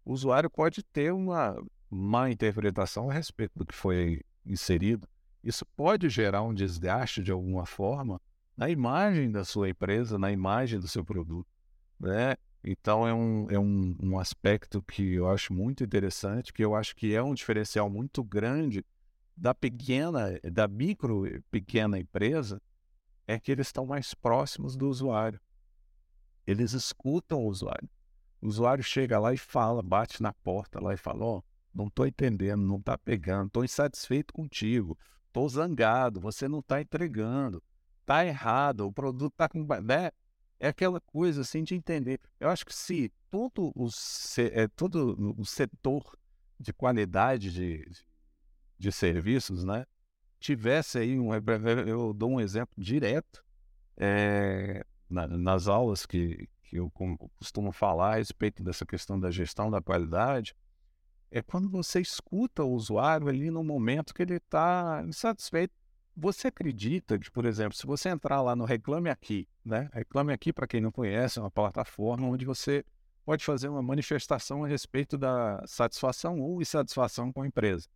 o usuário pode ter uma má interpretação a respeito do que foi inserido. Isso pode gerar um desgaste de alguma forma na imagem da sua empresa, na imagem do seu produto. Né? Então é, um, é um, um aspecto que eu acho muito interessante, que eu acho que é um diferencial muito grande da pequena, da micro pequena empresa, é que eles estão mais próximos do usuário. Eles escutam o usuário. O usuário chega lá e fala, bate na porta lá e fala: Ó, oh, não estou entendendo, não está pegando, estou insatisfeito contigo, estou zangado, você não está entregando, está errado, o produto está com. Né? É aquela coisa assim de entender. Eu acho que se todo o, é, todo o setor de qualidade de, de serviços, né, tivesse aí um. Eu dou um exemplo direto é, na, nas aulas que, que eu costumo falar a respeito dessa questão da gestão da qualidade, é quando você escuta o usuário ali no momento que ele está insatisfeito. Você acredita que, por exemplo, se você entrar lá no Reclame Aqui, né? Reclame Aqui, para quem não conhece, é uma plataforma onde você pode fazer uma manifestação a respeito da satisfação ou insatisfação com a empresa.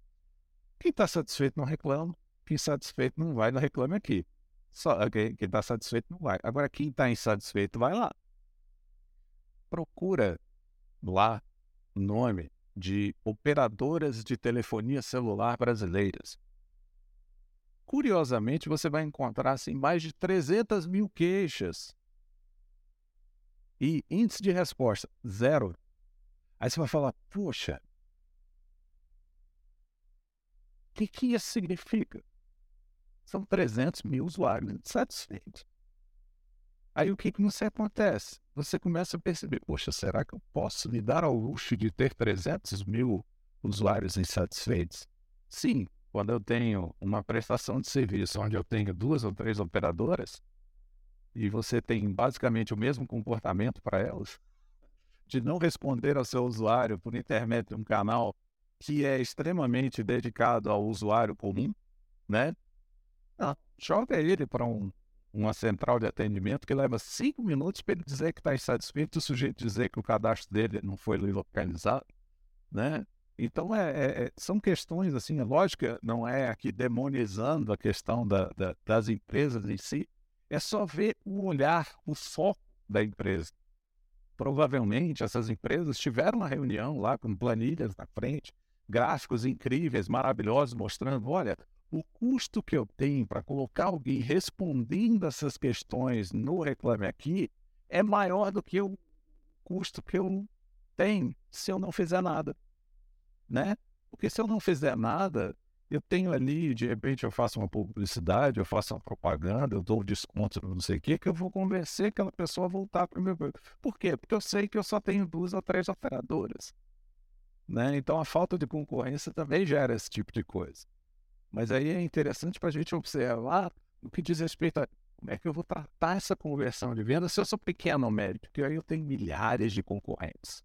Quem está satisfeito não reclama, quem satisfeito não vai no Reclame Aqui. Só, quem está satisfeito não vai. Agora, quem está insatisfeito vai lá procura lá nome de operadoras de telefonia celular brasileiras. Curiosamente, você vai encontrar assim, mais de 300 mil queixas. E índice de resposta, zero. Aí você vai falar, poxa, o que, que isso significa? São 300 mil usuários insatisfeitos. Aí o que, que você acontece? Você começa a perceber, poxa, será que eu posso me dar ao luxo de ter 300 mil usuários insatisfeitos? Sim, quando eu tenho uma prestação de serviço onde eu tenho duas ou três operadoras e você tem basicamente o mesmo comportamento para elas, de não responder ao seu usuário por intermédio de um canal que é extremamente dedicado ao usuário comum, né? Ah, joga ele para um uma central de atendimento que leva cinco minutos para ele dizer que está insatisfeito, o sujeito dizer que o cadastro dele não foi localizado, né? Então, é, é, é são questões assim, a lógica não é aqui demonizando a questão da, da, das empresas em si, é só ver o olhar, o foco da empresa. Provavelmente essas empresas tiveram uma reunião lá com planilhas na frente, gráficos incríveis, maravilhosos, mostrando, olha, o custo que eu tenho para colocar alguém respondendo essas questões no Reclame Aqui é maior do que o custo que eu tenho se eu não fizer nada, né? Porque se eu não fizer nada, eu tenho ali, de repente eu faço uma publicidade, eu faço uma propaganda, eu dou um desconto não sei o quê, que eu vou convencer aquela pessoa a voltar para o meu... Por quê? Porque eu sei que eu só tenho duas ou três operadoras. Né? Então a falta de concorrência também gera esse tipo de coisa. Mas aí é interessante para a gente observar o que diz respeito a como é que eu vou tratar essa conversão de venda se eu sou pequeno ou médio, porque aí eu tenho milhares de concorrentes.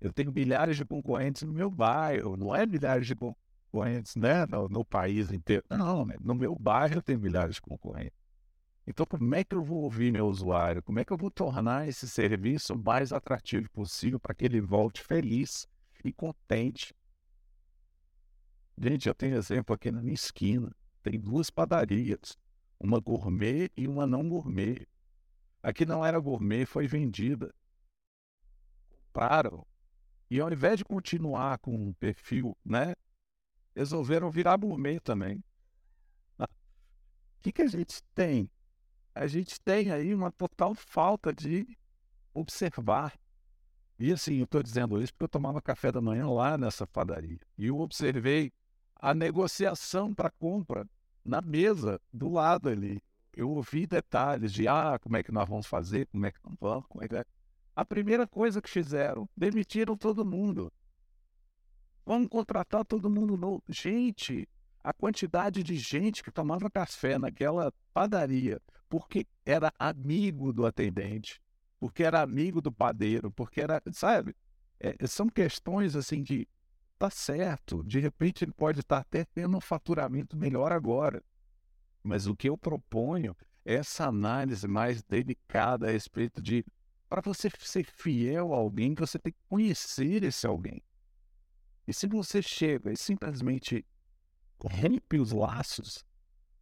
Eu tenho milhares de concorrentes no meu bairro, não é milhares de concorrentes né, no, no país inteiro. Não, né? no meu bairro eu tenho milhares de concorrentes. Então, como é que eu vou ouvir meu usuário? Como é que eu vou tornar esse serviço o mais atrativo possível para que ele volte feliz e contente Gente, eu tenho exemplo aqui na minha esquina. Tem duas padarias, uma gourmet e uma não gourmet. Aqui não era gourmet, foi vendida. Compraram. E ao invés de continuar com um perfil, né? Resolveram virar gourmet também. O que, que a gente tem? A gente tem aí uma total falta de observar. E assim, eu estou dizendo isso porque eu tomava café da manhã lá nessa padaria. E eu observei a negociação para compra na mesa, do lado ali. Eu ouvi detalhes de, ah, como é que nós vamos fazer, como é que nós vamos, como é que. A primeira coisa que fizeram, demitiram todo mundo. Vamos contratar todo mundo novo. Gente, a quantidade de gente que tomava café naquela padaria porque era amigo do atendente, porque era amigo do padeiro, porque era, sabe? É, são questões assim que tá certo, de repente ele pode estar até tendo um faturamento melhor agora. Mas o que eu proponho é essa análise mais delicada a respeito de para você ser fiel a alguém, você tem que conhecer esse alguém. E se você chega e simplesmente rompe os laços,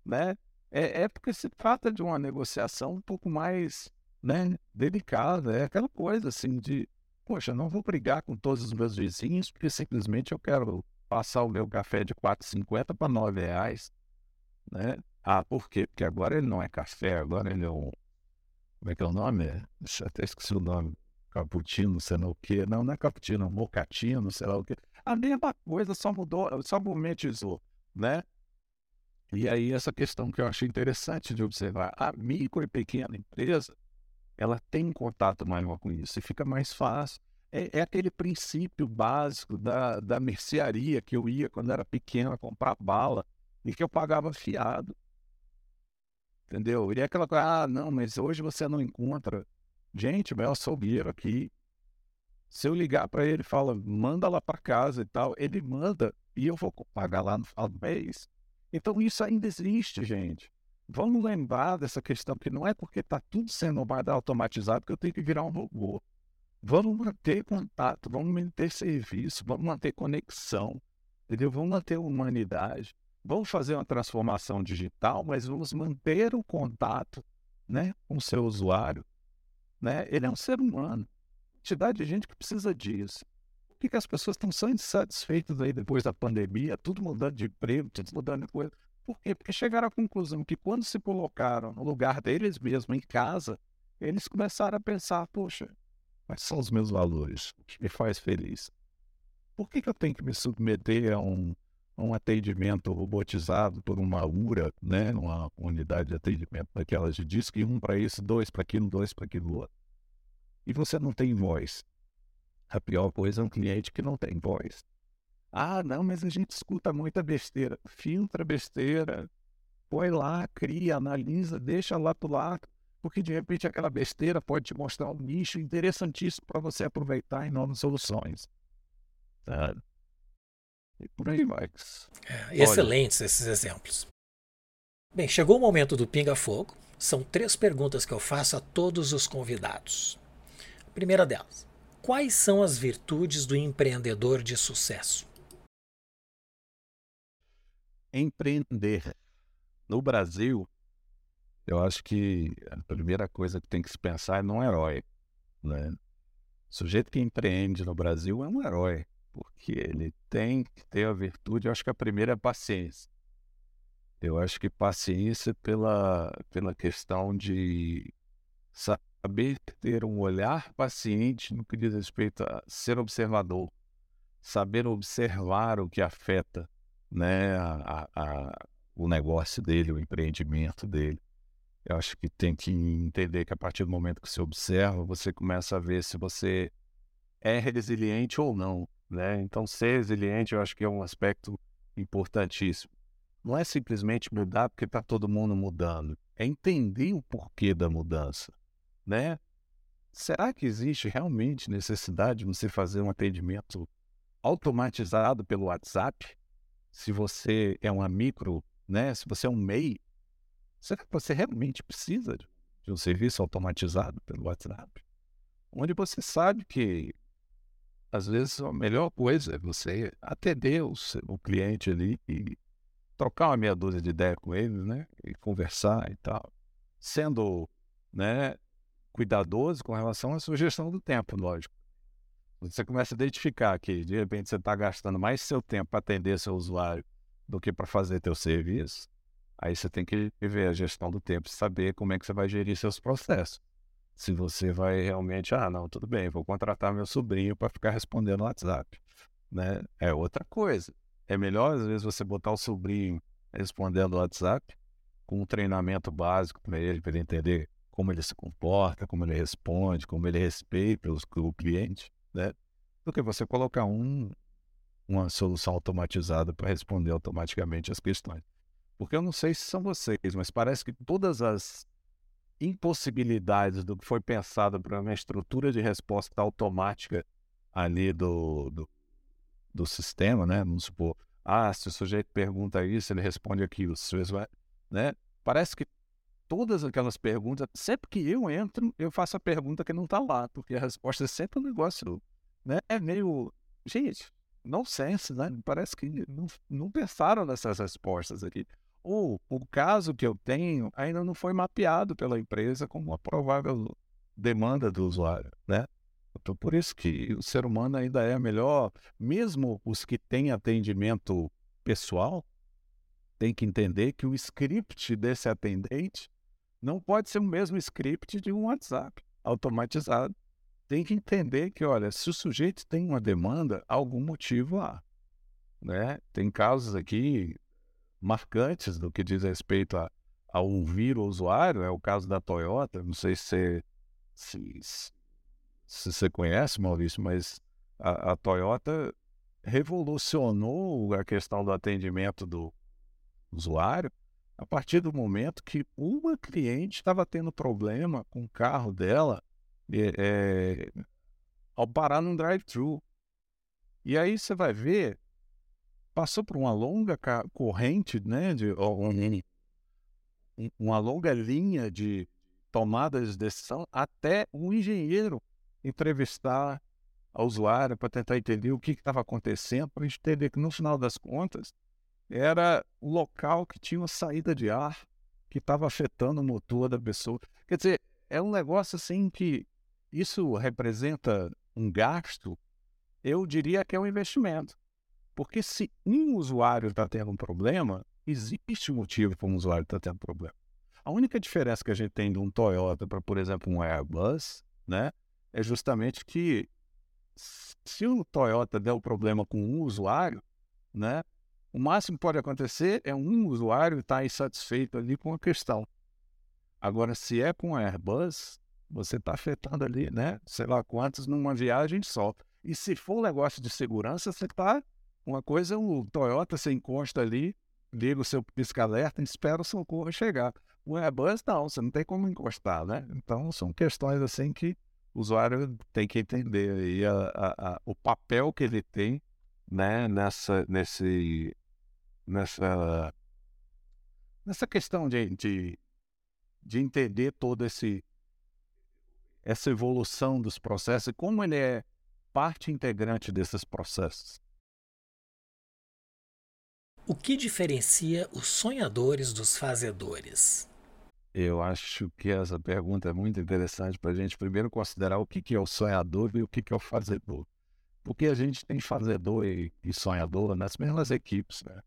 né? É, é porque se trata de uma negociação um pouco mais né, delicada. É aquela coisa assim de, poxa, não vou brigar com todos os meus vizinhos porque simplesmente eu quero passar o meu café de 4,50 para 9 reais. Né? Ah, por quê? Porque agora ele não é café, agora ele é um. Como é que é o nome? Até esqueci o nome. Cappuccino, sei lá o quê. Não, não é cappuccino, é mocatino, sei lá o quê. A mesma coisa, só mudou, só momentizou, né? E aí essa questão que eu achei interessante de observar, a micro e pequena empresa, ela tem contato maior com isso e fica mais fácil. É, é, aquele princípio básico da, da mercearia que eu ia quando era pequeno comprar bala e que eu pagava fiado. Entendeu? E é aquela coisa, ah, não, mas hoje você não encontra. Gente, meu açougueiro aqui, se eu ligar para ele, fala, manda lá para casa e tal, ele manda e eu vou pagar lá no final do mês. Então isso ainda existe, gente. Vamos lembrar dessa questão que não é porque está tudo sendo automatizado que eu tenho que virar um robô. Vamos manter contato, vamos manter serviço, vamos manter conexão, entendeu? Vamos manter humanidade. Vamos fazer uma transformação digital, mas vamos manter o contato né, com o seu usuário. Né? Ele é um ser humano quantidade de gente que precisa disso. Por que, que as pessoas estão só insatisfeitas aí depois da pandemia, tudo mudando de emprego, tudo mudando de coisa? Por quê? Porque chegaram à conclusão que quando se colocaram no lugar deles mesmos, em casa, eles começaram a pensar, poxa, quais são os meus valores? O que me faz feliz? Por que, que eu tenho que me submeter a um, um atendimento robotizado por uma URA, né, uma unidade de atendimento daquelas de disco, e um para isso, dois para aquilo, dois para aquilo outro e você não tem voz. A pior coisa é um cliente que não tem voz. Ah, não, mas a gente escuta muita besteira. Filtra besteira, põe lá, cria, analisa, deixa lá do lado, porque de repente aquela besteira pode te mostrar um nicho interessantíssimo para você aproveitar em novas soluções. Tá? E por aí vai. É, excelentes esses exemplos. Bem, chegou o momento do Pinga Fogo. São três perguntas que eu faço a todos os convidados. Primeira delas, quais são as virtudes do empreendedor de sucesso? Empreender. No Brasil, eu acho que a primeira coisa que tem que se pensar é num herói. Né? O sujeito que empreende no Brasil é um herói, porque ele tem que ter a virtude, eu acho que a primeira é a paciência. Eu acho que paciência pela, pela questão de saber ter um olhar paciente no que diz respeito a ser observador, saber observar o que afeta né, a, a, o negócio dele, o empreendimento dele. Eu acho que tem que entender que a partir do momento que você observa, você começa a ver se você é resiliente ou não. Né? Então, ser resiliente eu acho que é um aspecto importantíssimo. Não é simplesmente mudar porque está todo mundo mudando, é entender o porquê da mudança né? Será que existe realmente necessidade de você fazer um atendimento automatizado pelo WhatsApp? Se você é uma micro, né? Se você é um MEI, será que você realmente precisa de um serviço automatizado pelo WhatsApp? Onde você sabe que às vezes a melhor coisa é você atender o, o cliente ali e trocar uma meia dúzia de ideia com ele, né? E conversar e tal. Sendo né, cuidadoso com relação à sua gestão do tempo, lógico. Você começa a identificar que, de repente, você está gastando mais seu tempo para atender seu usuário do que para fazer teu serviço, aí você tem que ver a gestão do tempo, saber como é que você vai gerir seus processos. Se você vai realmente, ah, não, tudo bem, vou contratar meu sobrinho para ficar respondendo no WhatsApp, né? É outra coisa. É melhor, às vezes, você botar o sobrinho respondendo o WhatsApp, com um treinamento básico para ele, para ele entender como ele se comporta, como ele responde, como ele respeita o cliente, né? Do que você colocar um, uma solução automatizada para responder automaticamente as questões. Porque eu não sei se são vocês, mas parece que todas as impossibilidades do que foi pensado para uma estrutura de resposta automática ali do, do, do sistema, né? Vamos supor, ah, se o sujeito pergunta isso, ele responde aquilo. Né? Parece que todas aquelas perguntas, sempre que eu entro, eu faço a pergunta que não está lá, porque a resposta é sempre um negócio, né? É meio, gente, não sense, né? Parece que não, não pensaram nessas respostas aqui. Ou o caso que eu tenho ainda não foi mapeado pela empresa como uma provável demanda do usuário, né? Então, por isso que o ser humano ainda é melhor, mesmo os que têm atendimento pessoal, tem que entender que o script desse atendente não pode ser o mesmo script de um WhatsApp automatizado. Tem que entender que, olha, se o sujeito tem uma demanda, algum motivo há. Né? Tem casos aqui marcantes do que diz respeito a, a ouvir o usuário, é o caso da Toyota, não sei se, se, se você conhece, Maurício, mas a, a Toyota revolucionou a questão do atendimento do usuário a partir do momento que uma cliente estava tendo problema com o carro dela é, é, ao parar num drive-thru. E aí você vai ver, passou por uma longa corrente, né, de, uma longa linha de tomadas de decisão até um engenheiro entrevistar a usuária para tentar entender o que estava acontecendo, para a gente entender que no final das contas era o local que tinha uma saída de ar que estava afetando o motor da pessoa. Quer dizer, é um negócio assim que isso representa um gasto, eu diria que é um investimento. Porque se um usuário está tendo um problema, existe um motivo para um usuário estar tá tendo problema. A única diferença que a gente tem de um Toyota para, por exemplo, um Airbus, né, é justamente que se o Toyota der o um problema com um usuário, né, o máximo que pode acontecer é um usuário estar insatisfeito ali com a questão. Agora, se é com Airbus, você está afetando ali, né? Sei lá quantos numa viagem só. E se for um negócio de segurança, você está. Uma coisa, o Toyota, você encosta ali, liga o seu pisca-alerta e espera o socorro chegar. O Airbus, não, você não tem como encostar, né? Então, são questões assim que o usuário tem que entender aí a, a, a, o papel que ele tem né, nessa, nesse, nessa, nessa questão de, de, de entender todo esse essa evolução dos processos e como ele é parte integrante desses processos. O que diferencia os sonhadores dos fazedores? Eu acho que essa pergunta é muito interessante para a gente primeiro considerar o que, é o sonhador e o que, é o fazedor. Porque a gente tem fazedor e, sonhador nas mesmas equipes, né?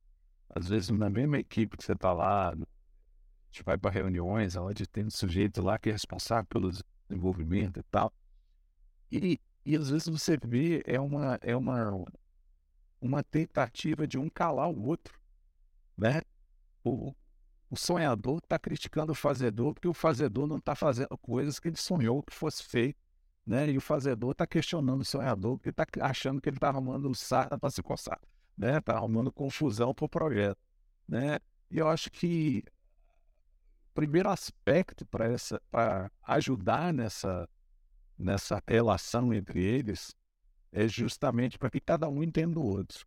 Às vezes na mesma equipe que você está lá, a gente vai para reuniões onde tem um sujeito lá que é responsável pelos desenvolvimento e tal. E, e às vezes você vê é uma, é uma, uma tentativa de um calar o outro, né? O, o sonhador está criticando o fazedor porque o fazedor não está fazendo coisas que ele sonhou que fosse feito, né? E o fazedor está questionando o sonhador porque está achando que ele está arrumando sarna para se coçar, né? Está arrumando confusão para o projeto, né? E eu acho que primeiro aspecto para ajudar nessa, nessa relação entre eles é justamente para que cada um entenda o outro.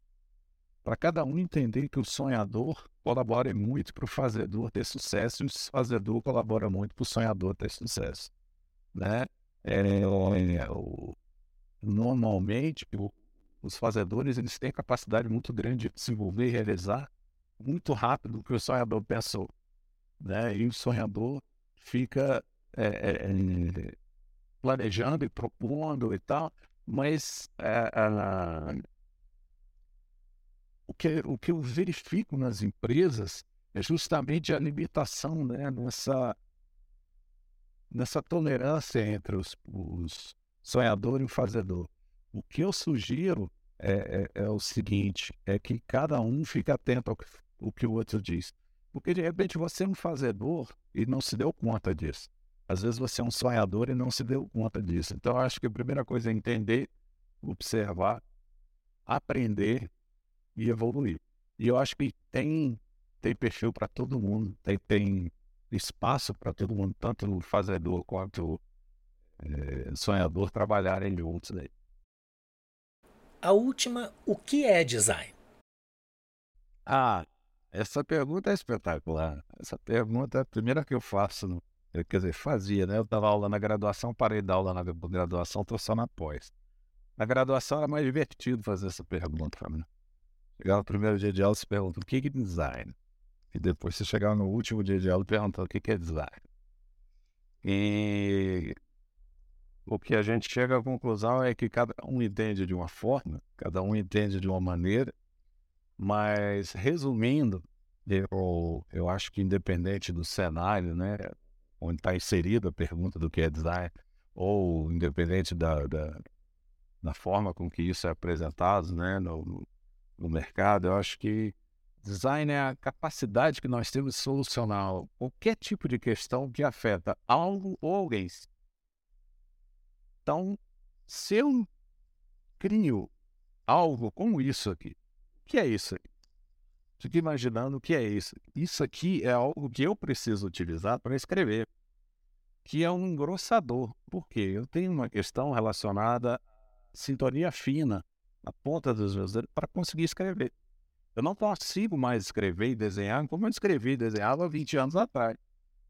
Para cada um entender que o sonhador colabora muito para o fazedor ter sucesso e o fazedor colabora muito para o sonhador ter sucesso. Né? É, é, o, normalmente, o, os fazedores eles têm capacidade muito grande de desenvolver e realizar muito rápido o que o sonhador pensou né? E o sonhador fica é, é, é planejando e propondo e tal, mas é, o, que, o que eu verifico nas empresas é justamente a limitação né, nessa, nessa tolerância entre os, os sonhador e o fazedor. O que eu sugiro é, é, é, o seguinte: é que cada um fique atento ao que o que o outro diz. Porque de repente você é um fazedor e não se deu conta disso. Às vezes você é um sonhador e não se deu conta disso. Então, acho que a primeira coisa é entender, observar, aprender e evoluir. E eu acho que tem, tem perfil para todo mundo, tem, tem espaço para todo mundo, tanto o fazedor quanto é, sonhador, trabalharem juntos. Daí. A última, o que é design? Ah, essa pergunta é espetacular. Essa pergunta é a primeira que eu faço, no, quer dizer, fazia, né? Eu dava aula na graduação, parei de dar aula na graduação, estou só na pós. Na graduação era mais divertido fazer essa pergunta para mim. Chegava no primeiro dia de aula e se pergunta o que é design? E depois você chegava no último dia de aula e perguntava o que é design. E o que a gente chega à conclusão é que cada um entende de uma forma, cada um entende de uma maneira, mas resumindo, eu, eu acho que independente do cenário, né, onde está inserida a pergunta do que é design, ou independente da, da, da forma com que isso é apresentado né, no, no mercado, eu acho que design é a capacidade que nós temos de solucionar qualquer tipo de questão que afeta algo ou alguém. Então, se eu crio algo como isso aqui, o que é isso aqui? Fique imaginando o que é isso. Isso aqui é algo que eu preciso utilizar para escrever, que é um engrossador. Por quê? Eu tenho uma questão relacionada à sintonia fina na ponta dos meus dedos para conseguir escrever. Eu não consigo mais escrever e desenhar como eu escrevi e desenhava 20 anos atrás.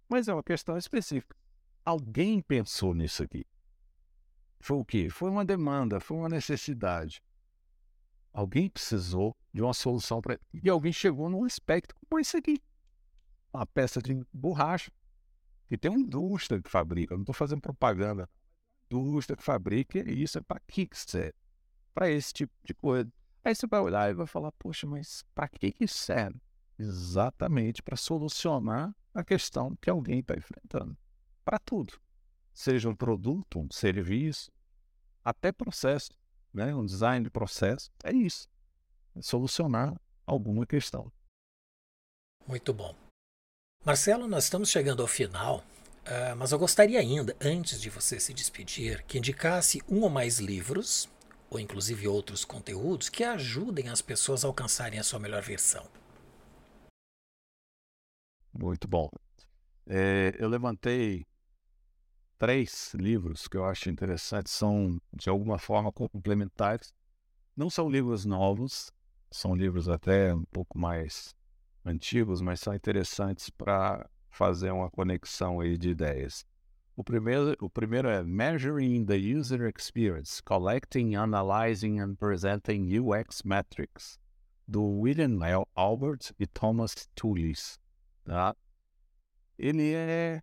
Mas é uma questão específica. Alguém pensou nisso aqui. Foi o quê? Foi uma demanda, foi uma necessidade. Alguém precisou de uma solução para. E alguém chegou num aspecto como esse aqui. Uma peça de borracha. E tem uma indústria que fabrica. Eu não estou fazendo propaganda. Indústria que fabrica isso. É para que serve? Para esse tipo de coisa. Aí você vai olhar e vai falar: Poxa, mas para que isso serve? Exatamente para solucionar a questão que alguém está enfrentando. Para tudo. Seja um produto, um serviço, até processo, né? um design de processo, é isso. Solucionar alguma questão. Muito bom. Marcelo, nós estamos chegando ao final, uh, mas eu gostaria ainda, antes de você se despedir, que indicasse um ou mais livros, ou inclusive outros conteúdos, que ajudem as pessoas a alcançarem a sua melhor versão. Muito bom. É, eu levantei três livros que eu acho interessantes, são de alguma forma complementares. Não são livros novos, são livros até um pouco mais antigos, mas são interessantes para fazer uma conexão aí de ideias. O primeiro, o primeiro é Measuring the User Experience, Collecting, Analyzing and Presenting UX Metrics, do William Albert e Thomas Tullis. Tá? Ele é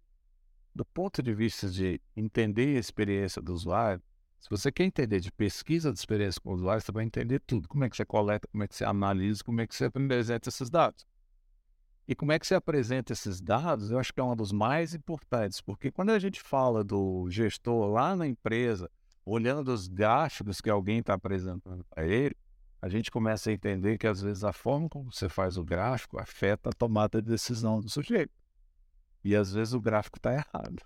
do ponto de vista de entender a experiência do usuário, se você quer entender de pesquisa de experiência com o usuário, você vai entender tudo. Como é que você coleta, como é que você analisa, como é que você apresenta esses dados. E como é que você apresenta esses dados, eu acho que é um dos mais importantes, porque quando a gente fala do gestor lá na empresa, olhando os gráficos que alguém está apresentando para ele, a gente começa a entender que às vezes a forma como você faz o gráfico afeta a tomada de decisão do sujeito. E às vezes o gráfico está errado.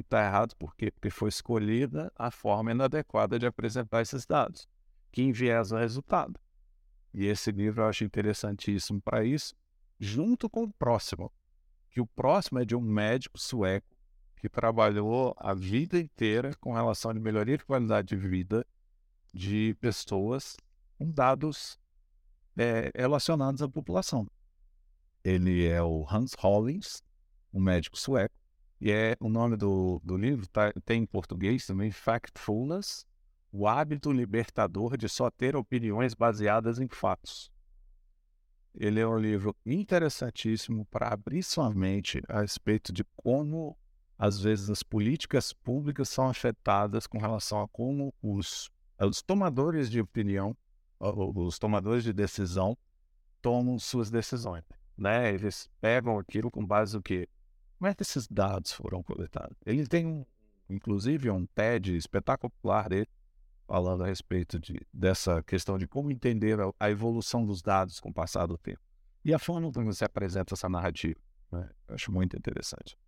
Está errado por quê? Porque foi escolhida a forma inadequada de apresentar esses dados, que enviesa o resultado. E esse livro eu acho interessantíssimo para isso, junto com o próximo, que o próximo é de um médico sueco que trabalhou a vida inteira com relação à melhoria de qualidade de vida de pessoas com dados é, relacionados à população. Ele é o Hans Hollings, um médico sueco, e é o nome do, do livro tá, tem em português também, Factfulness, o hábito libertador de só ter opiniões baseadas em fatos. Ele é um livro interessantíssimo para abrir sua mente a respeito de como, às vezes, as políticas públicas são afetadas com relação a como os, os tomadores de opinião, os tomadores de decisão, tomam suas decisões né? Eles pegam aquilo com base no quê? Como é que esses dados foram coletados? Ele tem, um, inclusive, um TED espetacular dele, falando a respeito de, dessa questão de como entender a, a evolução dos dados com o passar do tempo. e a forma como você apresenta essa narrativa. Né? Eu acho muito interessante.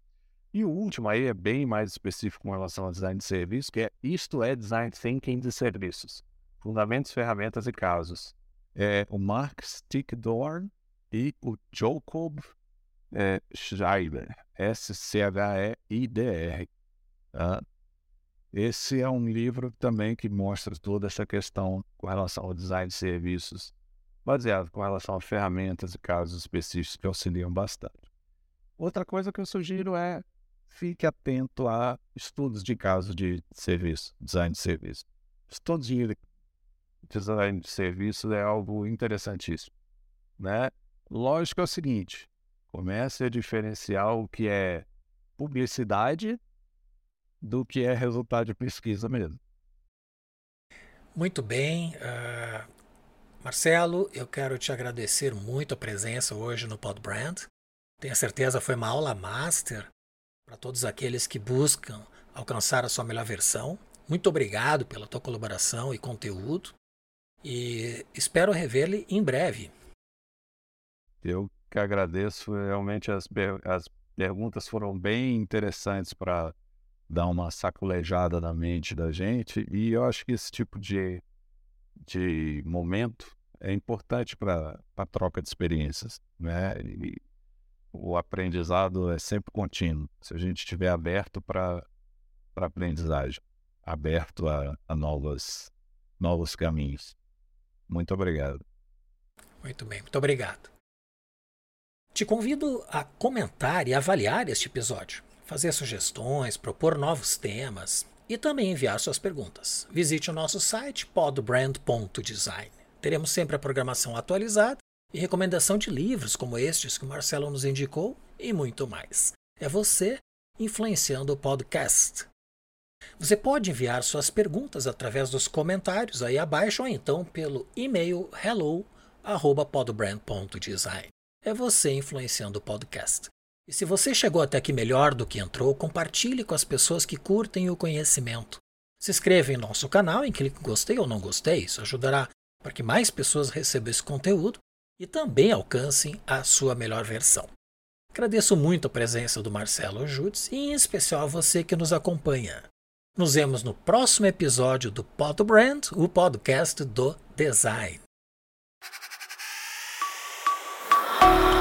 E o último aí é bem mais específico com relação ao design de serviço, que é isto é design thinking de serviços. Fundamentos, ferramentas e casos. É o Mark Stickdorn e o Jacob é, Schreiber, S-C-H-E-I-D-R. Tá? Esse é um livro também que mostra toda essa questão com relação ao design de serviços, baseado com relação a ferramentas e casos específicos que auxiliam bastante. Outra coisa que eu sugiro é fique atento a estudos de caso de serviço, design de serviço. Estudos de design de serviço é algo interessantíssimo. Né? Lógico é o seguinte, comece a diferenciar o que é publicidade do que é resultado de pesquisa mesmo. Muito bem. Uh, Marcelo, eu quero te agradecer muito a presença hoje no Podbrand. Tenho certeza foi uma aula master para todos aqueles que buscam alcançar a sua melhor versão. Muito obrigado pela tua colaboração e conteúdo e espero revê-lo em breve. Eu que agradeço, realmente as, as perguntas foram bem interessantes para dar uma sacolejada na mente da gente e eu acho que esse tipo de, de momento é importante para a troca de experiências, né? E, o aprendizado é sempre contínuo. Se a gente estiver aberto para aprendizagem, aberto a, a novas, novos caminhos. Muito obrigado. Muito bem, muito obrigado. Te convido a comentar e avaliar este episódio, fazer sugestões, propor novos temas e também enviar suas perguntas. Visite o nosso site podbrand.design. Teremos sempre a programação atualizada e recomendação de livros como estes que o Marcelo nos indicou e muito mais. É você influenciando o podcast. Você pode enviar suas perguntas através dos comentários aí abaixo ou então pelo e-mail hello@podbrand.design. É você influenciando o podcast. E se você chegou até aqui melhor do que entrou, compartilhe com as pessoas que curtem o conhecimento. Se inscreva em nosso canal e clique em gostei ou não gostei, isso ajudará para que mais pessoas recebam esse conteúdo e também alcancem a sua melhor versão. Agradeço muito a presença do Marcelo Jutz e em especial a você que nos acompanha. Nos vemos no próximo episódio do Podbrand, o podcast do design. Oh.